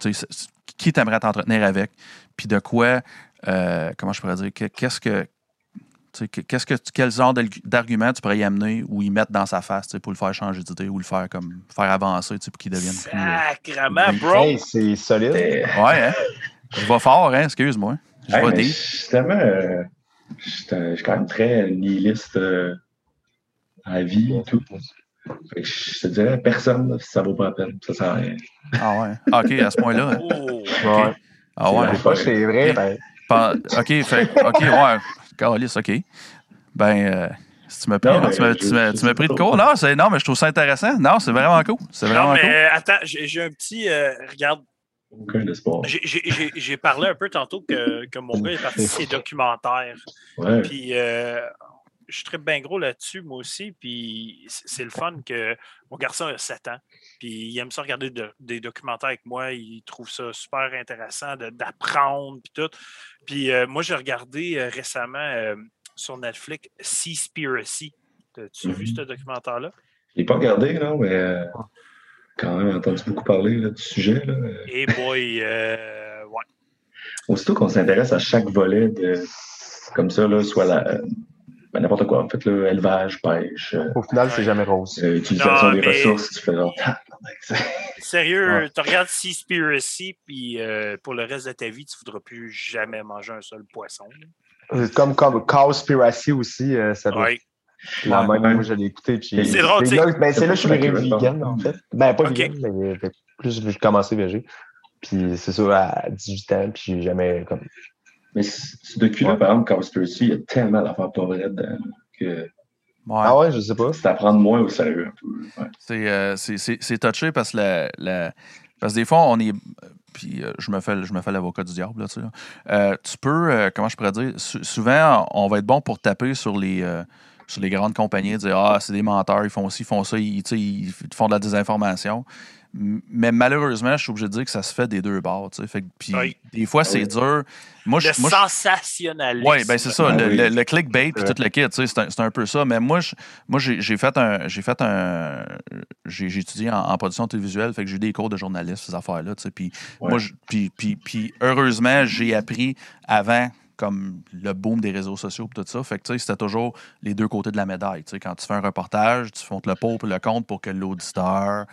tu sais, c'est- qui t'aimerais t'entretenir avec? Puis de quoi, euh, comment je pourrais dire, que- qu'est-ce que, tu sais, que- qu'est-ce que, quel genre d'argu- d'argument tu pourrais y amener ou y mettre dans sa face, pour le faire changer d'idée ou le faire comme, faire avancer, tu sais, pour qu'il devienne plus... euh, Sacrement, bro. Hey, c'est solide. Ouais, hein? Je vais fort, hein? Excuse-moi. Je Hey, vais deep. je suis euh, je quand même très nihiliste euh, à la vie et tout. Fait que je te dirais, personne, là, ça vaut pas la peine. Ça sert à rien. Ah ouais. Ah, OK, à ce point-là. hein. Oh. Ouais. Ah ouais. Des fois, c'est vrai. Ben, OK, fait, OK, ouais. Calice, OK. Ben, euh, si tu m'as pris, Non, mais tu m'as- pris de pas. cours. Non, c'est, non, mais je trouve ça intéressant. Non, c'est vraiment cool. C'est vraiment Non, mais cool. euh, attends, j'ai un petit. euh, regarde, Aucun espoir. j'ai- parlé un peu tantôt que, que mon gars est parti de ses documentaires. Ouais. Puis euh, je tripe bien gros là-dessus, moi aussi. Puis c'est le fun que mon garçon a 7 ans. Puis il aime ça regarder de- des documentaires avec moi. Il trouve ça super intéressant d'apprendre. Puis tout. Puis euh, moi, j'ai regardé euh, récemment euh, sur Netflix Seaspiracy. As-tu vu Mhm. ce documentaire-là? Je l'ai pas regardé, non, mais quand même entendu beaucoup parler là, du sujet. Là. Et boy, euh, ouais. Aussitôt qu'on s'intéresse à chaque volet de comme ça, là, soit la. Euh, ben, n'importe quoi, en fait, là, élevage, pêche, euh, au final, c'est jamais rose. euh, utilisation Non, des mais- ressources, tu fais genre. Sérieux, tu regardes Seaspiracy, puis euh, pour le reste de ta vie, tu ne voudras plus jamais manger un seul poisson. C'est Comme, comme Cowspiracy aussi, euh, ça doit Ouais. la Ouais, même. ouais. Moi, je l'ai écouté. puis- C'est drôle, c'est tu sais. là- ben, c'est là que je suis vegan, en fait. Ben, pas vegan, mais euh, plus j'ai commencé végé. Puis c'est ça, à 18 ans, puis j'ai jamais comme. Mais ce docu-là, Ouais. par exemple, Cowspiracy, il y a tellement d'affaires pas vraies dedans que Ouais. Ah ouais, je sais pas. c'est à prendre moins au sérieux un peu. Ouais. C'est, euh, c'est, touché parce que, la, la- parce que des fois, on est. Puis euh, je me fais, je me fais l'avocat du diable, là, tu sais. là. Euh, tu peux, euh, comment je pourrais dire, sou- souvent, on va être bon pour taper sur les, euh, sur les grandes compagnies, dire Ah, c'est des menteurs, ils font ci, ils font ça, ils, ils font de la désinformation. Mais malheureusement, je suis obligé de dire que ça se fait des deux bords. tu sais. Fait que- puis Oui. des fois, c'est Oui. dur. Moi, je, Le moi, sensationnalisme. oui, ben c'est ça, Ah le, oui. le- le clickbait puis tout le kit, tu sais, c'est un, c'est un peu ça. Mais moi, je- moi j'ai j'ai fait un. J'ai fait un. J'ai j'ai étudié en, en production télévisuelle, fait que j'ai eu des cours de journaliste, ces affaires-là, tu sais. Puis Ouais. moi, je- puis, puis, puis heureusement, j'ai appris avant comme le boom des réseaux sociaux et tout ça. Fait que tu sais, c'était toujours les deux côtés de la médaille. Tu sais, quand tu fais un reportage, tu montes le pour et le compte pour que l'auditeur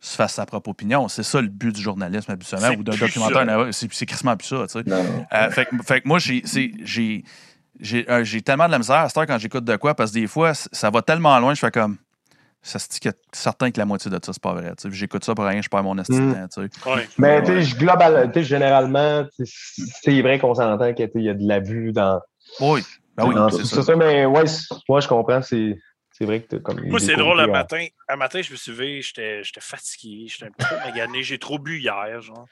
se fasse sa propre opinion. C'est ça le but du journalisme habituellement ou d'un documentaire. C'est crissement plus ça. tu sais. Non, non. Euh, fait, que- fait que moi, j'ai, c'est- j'ai, j'ai, euh, j'ai tellement de la misère à cette heure quand j'écoute de quoi, parce que des fois, ça va tellement loin, je fais comme. Ça se dit que certain que la moitié de ça, c'est pas vrai. tu sais. J'écoute ça pour rien, je perds mon esti de Mm. temps, tu sais. Ouais. Mais tu sais, global, généralement, c'est vrai qu'on s'entend qu'il y a de l'abus dans. Oui, ben oui, c'est ça. ça. Mais ouais, moi, je comprends. C'est c'est vrai que comme. Moi, c'est drôle, un matin, un matin, je me suis levé, j'étais fatigué, j'étais un peu magané, j'ai trop bu hier, genre.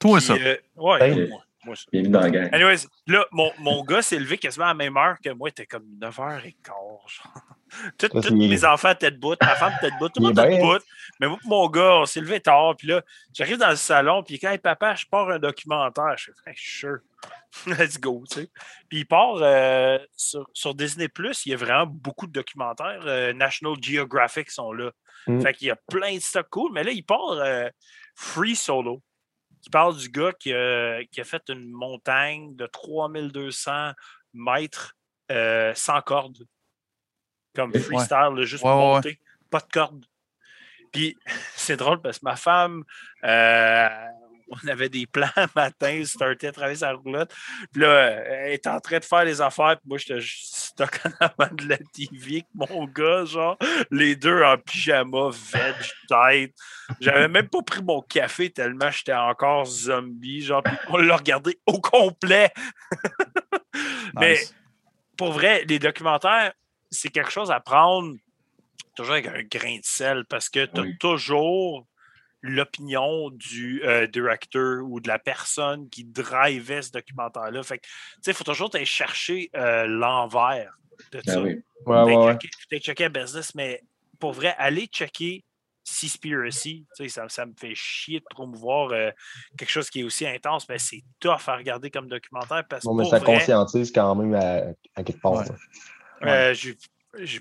Toi, Puis, ça. euh, ouais, moi, moi, ça. Bienvenue dans la gang. Anyways, là, mon, mon gars s'est levé quasiment à la même heure que moi. Il était comme 9h15. Genre. Tout- Ça, Tous c'est- mes enfants étaient debout, ma femme était debout, tout le monde bien, debout. Mais moi, mon gars, on s'est levé tard. Puis là, j'arrive dans le salon, puis quand hey, papa, je pars un documentaire, je fais, hey, sure, let's go. Tu sais. Puis il part euh, sur, sur Disney, il y a vraiment beaucoup de documentaires. Euh, National Geographic sont là. Mm. Fait qu'il y a plein de stuff cool. Mais là, il part euh, Free Solo qui parle du gars qui a, qui a fait une montagne de 3200 mètres euh, sans corde. comme Ouais. freestyle, là, juste Ouais, pour ouais, ouais. monter, pas de corde. Puis c'est drôle parce que ma femme, euh, on avait des plans matin, startait à travailler sa roulotte. Puis là, elle est en train de faire les affaires. Puis moi, j'étais stock en avant de la TV avec mon gars, genre, les deux en pyjama, veg, tête. J'avais même pas pris mon café tellement j'étais encore zombie, genre, puis on l'a regardé au complet. Mais Nice. pour vrai, les documentaires, c'est quelque chose à prendre toujours avec un grain de sel parce que tu as Oui. toujours l'opinion du euh, directeur ou de la personne qui drivait ce documentaire-là. Fait que, tu sais, il faut toujours aller chercher euh, l'envers de Ben ça. oui. Ouais, ouais, ouais. Peut-être checker- peut-être checker un business, mais pour vrai, aller checker Seaspiracy, tu sais, ça, ça me fait chier de promouvoir euh, quelque chose qui est aussi intense, mais c'est tough à regarder comme documentaire parce que Non, mais pour ça vrai, conscientise quand même à, à quelque part. Euh, j'ai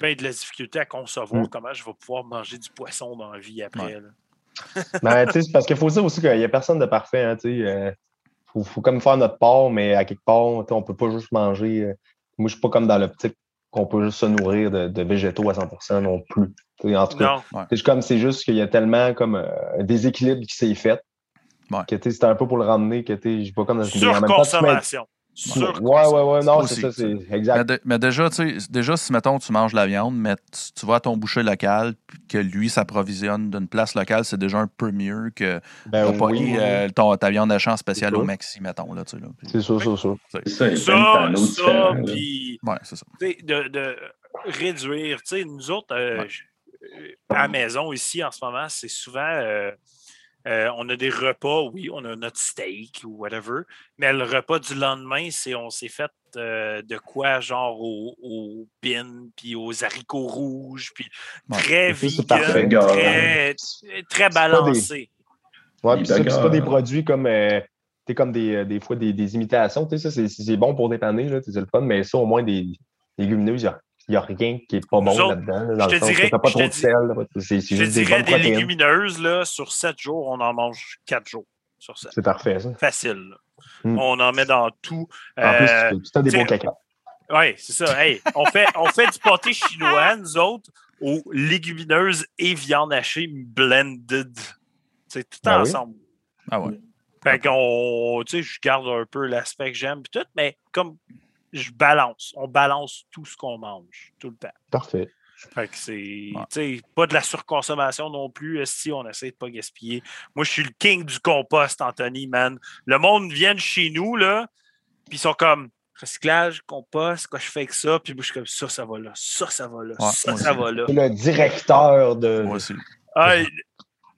bien de la difficulté à concevoir Mm. comment je vais pouvoir manger du poisson dans la vie après. Là. Mais tu sais, c'est parce qu'il faut dire aussi qu'il n'y a personne de parfait. Hein, tu sais, euh, faut, faut comme faire notre part, mais à quelque part, on peut pas juste manger. euh, moi, je suis pas comme dans l'optique qu'on peut juste se nourrir de, de végétaux à 100% non plus. Tu sais, en tout cas, c'est comme c'est juste qu'il y a tellement comme euh, un déséquilibre qui s'est fait. Ouais. Que tu sais, c'est un peu pour le ramener, que tu sais, je suis pas comme dans une en surconsommation. Ouais, ouais, ouais, non, c'est ça, c'est Mais, exact. de- mais déjà, tu sais, déjà, si mettons tu manges de la viande, mais tu, tu vas à ton boucher local, puis que lui s'approvisionne d'une place locale, c'est déjà un peu mieux que Ben pas oui, eu, euh, ton- ta viande de champ spéciale au. Maxi, mettons. Là, tu sais, là. Puis- c'est sûr, c'est sûr. C'est ça, Ça, de ça, puis Ouais, c'est ça. tu sais, de, de réduire. Tu sais, nous autres, euh, Ouais. euh, à la maison ici en ce moment, c'est souvent. euh, euh, on a des repas, oui, on a notre steak ou whatever, mais le repas du lendemain, c'est on s'est fait euh, de quoi, genre au, au pin, puis aux haricots rouges, puis Ouais. très vegan, parfait. très, très pas des- balancé. Ouais, puis ça, c'est pas des produits comme, euh, comme des, des fois des, des imitations. tu sais, Ça, c'est- c'est bon pour dépanner, là, c'est le fun, mais ça, au moins, des légumineuses, il n'y a, rien qui est pas bon là-dedans. là, dans je le te dirais- pas je trop te de sel. C'est juste des bonnes des protéines. légumineuses, là, sur 7 jours, on en mange 4 jours. Sur 7. C'est parfait, ça. Facile. là. Mm. On en met dans tout. En Euh, plus, tu as des beaux caca. Oui, c'est ça. Hey, on, fait, on fait du pâté chinois, nous autres, aux légumineuses et viande hachée blended. C'est tout Ben oui? ensemble. Ah ouais. Fait qu'on, tu sais, je garde un peu l'aspect que j'aime, tout, mais comme je balance, on balance tout ce qu'on mange, tout le temps. Parfait. Fait que c'est, tu sais, pas de la surconsommation non plus, si on essaie de pas gaspiller. Moi, je suis le king du compost, Anthony, man. Le monde vient chez nous, là, puis ils sont comme, recyclage, compost, quoi je fais avec ça, puis moi, je suis comme, ça, ça va là, ça, ça va là, Ouais, ça, ça va là. Le directeur de. Moi aussi. Ah,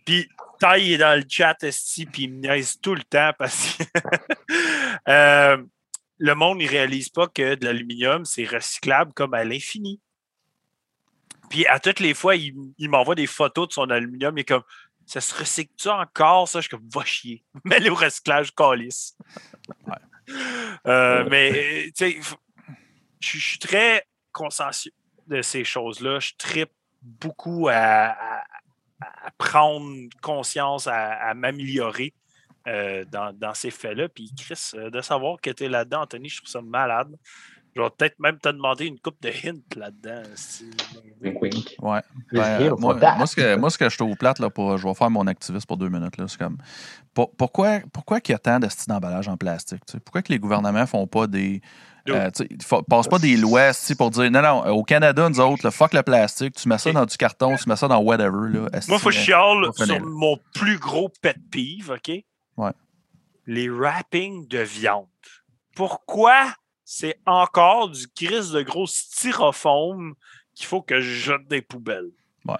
puis Ty il est dans le chat, esti, puis il me niaise tout le temps parce que euh, le monde, il réalise pas que de l'aluminium, c'est recyclable comme à l'infini. Puis à toutes les fois, il, il m'envoie des photos de son aluminium, est comme ça se recycle-tu encore, ça? Je suis comme va chier. Mets-le au recyclage, calice. Euh, mais tu sais, je je suis très consciencieux de ces choses-là. Je tripe beaucoup à, à- à prendre conscience, à, à m'améliorer euh, dans, dans ces faits-là. Puis Chris, euh, de savoir que tu es là-dedans, Anthony, je trouve ça malade. Je vais peut-être même te demander une coupe de hint là-dedans. Wink, wink. Ouais. Ben, euh, moi, ce que, moi, ce que je trouve plate, là, pour, je vais faire mon activiste pour deux minutes. Là, c'est comme, pour- pourquoi, pourquoi il y a tant de styles d'emballage en plastique? tu sais? Pourquoi que les gouvernements font pas des. euh, tu sais, ils fa- passent pas des lois pour dire non, non, au Canada, nous autres, le fuck le plastique, tu mets ça dans du carton, tu mets ça dans whatever. Là, Moi, il faut que je euh, chiale finit sur mon plus gros pet peeve, OK? Ouais. Les wrappings de viande. Pourquoi c'est encore du gris de gros styrofoam qu'il faut que je jette des poubelles? Ouais.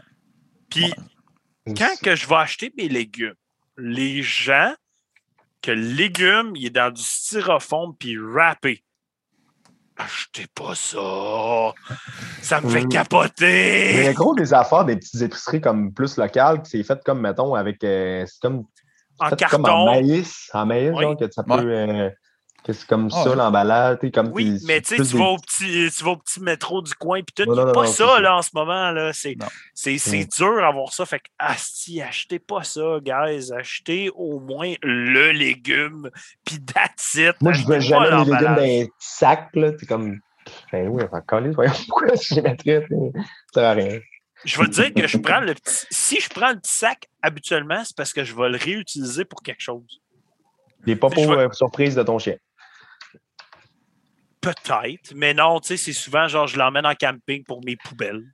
Puis, quand que je vais acheter mes légumes, les gens, que le légume, il est dans du styrofoam puis wrappé. Achetez pas ça! Ça me fait Mm. Mais il y capoter! a gros des affaires, des petites épiceries comme plus locales, qui c'est fait comme, mettons, avec. euh, c'est comme. En fait comme en carton. maïs. En maïs, Oui. genre, que ça peut. Ouais. euh, que c'est comme Ah ça, ouais. l'emballage. Comme Oui, t'es- mais tu sais, des- vas, au petit, tu vas au petit métro du coin, puis tout. Non, non, pas non, ça, là, en ce moment. là. C'est, Non. c'est, c'est dur d'avoir ça. Fait que, asti, achetez pas ça, guys. Achetez au moins le légume, puis that's it. Moi, je veux jamais les légumes dans un sac, là. C'est comme Ben oui, enfin, calé, voyons pourquoi je les mettrais, ça sert à rien. Je vais te dire que je prends le petit. Si je prends le petit sac, habituellement, c'est parce que je vais le réutiliser pour quelque chose. Popos Je vais- euh, surprises de ton chien. Peut-être, mais non, tu sais, c'est souvent genre je l'emmène en camping pour mes poubelles.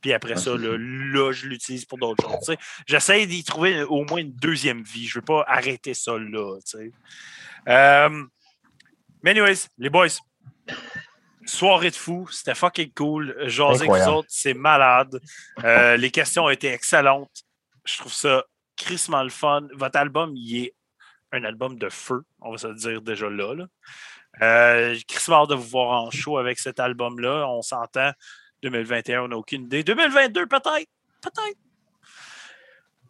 Puis après ça, là, là, je l'utilise pour d'autres choses. J'essaie d'y trouver au moins une deuxième vie. Je ne veux pas arrêter ça là. tu sais. Euh, mais anyways, les boys, soirée de fou, c'était fucking cool. Jaser avec vous autres, c'est malade. Euh, les questions ont été excellentes. Je trouve ça crissement le fun. Votre album, il est un album de feu, on va se le dire déjà là. là. Euh, crissement de vous voir en show avec cet album-là. On s'entend. 2021, on n'a aucune idée. 2022, peut-être. Peut-être.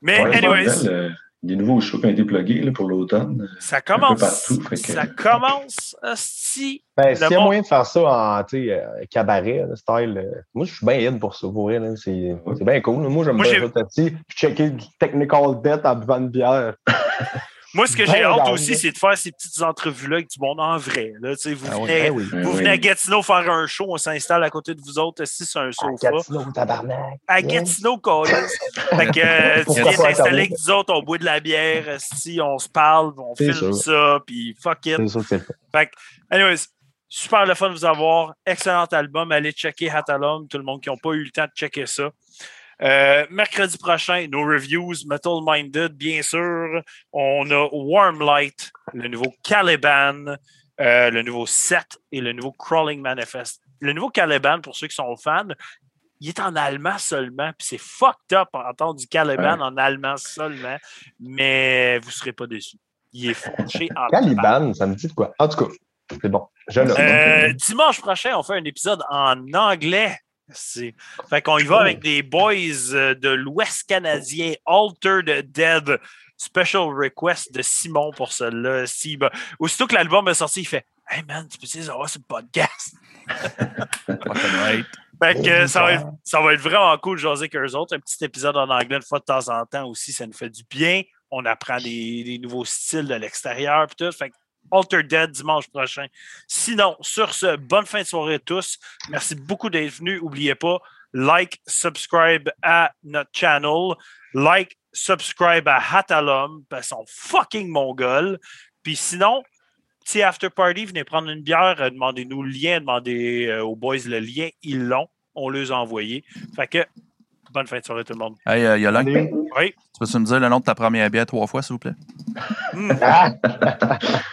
Mais, Ouais, anyways, euh, des nouveaux shows qui ont été plugués là, pour l'automne. ça commence. partout, fait que- Ça commence. Si. Ben, s'il y a moyen de faire ça en tu sais, euh, cabaret, là, style, euh, moi, je suis bien in pour ça, pour vrai. là. C'est c'est bien cool. Moi, j'aime Moi, bien ça, petit. Je checker du technical debt en buvant une bière. Moi, ce que Ben, j'ai hâte regarde, aussi, là. c'est de faire ces petites entrevues-là avec du monde en vrai. Là, vous Ah venez, Ben oui. Vous oui. venez à Gatineau faire un show, on s'installe à côté de vous autres, assis sur un À sofa. Gatineau, tabarnak. À Yeah. Gatineau, Colis. Fait que euh, tu viens t'installer avec nous autres, on boit de la bière, si on se parle, on C'est filme sûr. ça, puis fuck it. C'est sûr que c'est. Fait que, anyways, super le fun de vous avoir. Excellent album. Allez checker Hatalum, tout le monde qui n'a pas eu le temps de checker ça. Euh, mercredi prochain, nos reviews, Metal Minded, bien sûr. On a Warm Light, le nouveau Caliban, euh, le nouveau Set et le nouveau Crawling Manifest. Le nouveau Caliban, pour ceux qui sont fans, il est en allemand seulement, puis c'est fucked up entendre du Caliban Ouais. en allemand seulement, mais vous ne serez pas déçus. Il est en Caliban, ça me dit de quoi? En tout cas, c'est bon. Je euh, dimanche prochain, on fait un épisode en anglais. Fait qu'on y va Oh. avec des boys euh, de l'Ouest canadien, Altered Dead. Special request de Simon pour celle-là. Si, ben, aussitôt que l'album est sorti, il fait Hey man, tu peux avoir sur le podcast? Fait que euh, Oh, ça, va être, wow. ça va être vraiment cool de jaser avec eux autres. Un petit épisode en anglais une fois de temps en temps aussi, ça nous fait du bien. On apprend des, des nouveaux styles de l'extérieur. puis tout. Fait que Alter Dead dimanche prochain. Sinon, sur ce, bonne fin de soirée à tous. Merci beaucoup d'être venus. N'oubliez pas, like, subscribe à notre channel. Like, subscribe à Hatalum, parce qu'ils sont fucking mongols. Puis sinon, petit after party, venez prendre une bière, euh, demandez-nous le lien, demandez euh, aux boys le lien, ils l'ont, on les a envoyés. Fait que, bonne fin de soirée tout le monde. Hey, euh, Yolande, Allez. Oui. tu peux-tu me dire le nom de ta première bière trois fois, s'il vous plaît? Ah!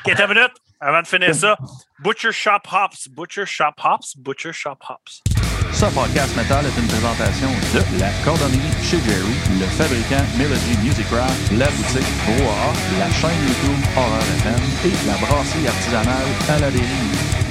Quelques minutes avant de finir ça. Butcher Shop Hops, Butcher Shop Hops, Butcher Shop Hops. Ce podcast métal est une présentation de la cordonnerie chez Jerry, le fabricant Melody Music Craft, la boutique Brouhaha, la chaîne YouTube Horror FM et la brasserie artisanale à la dérive.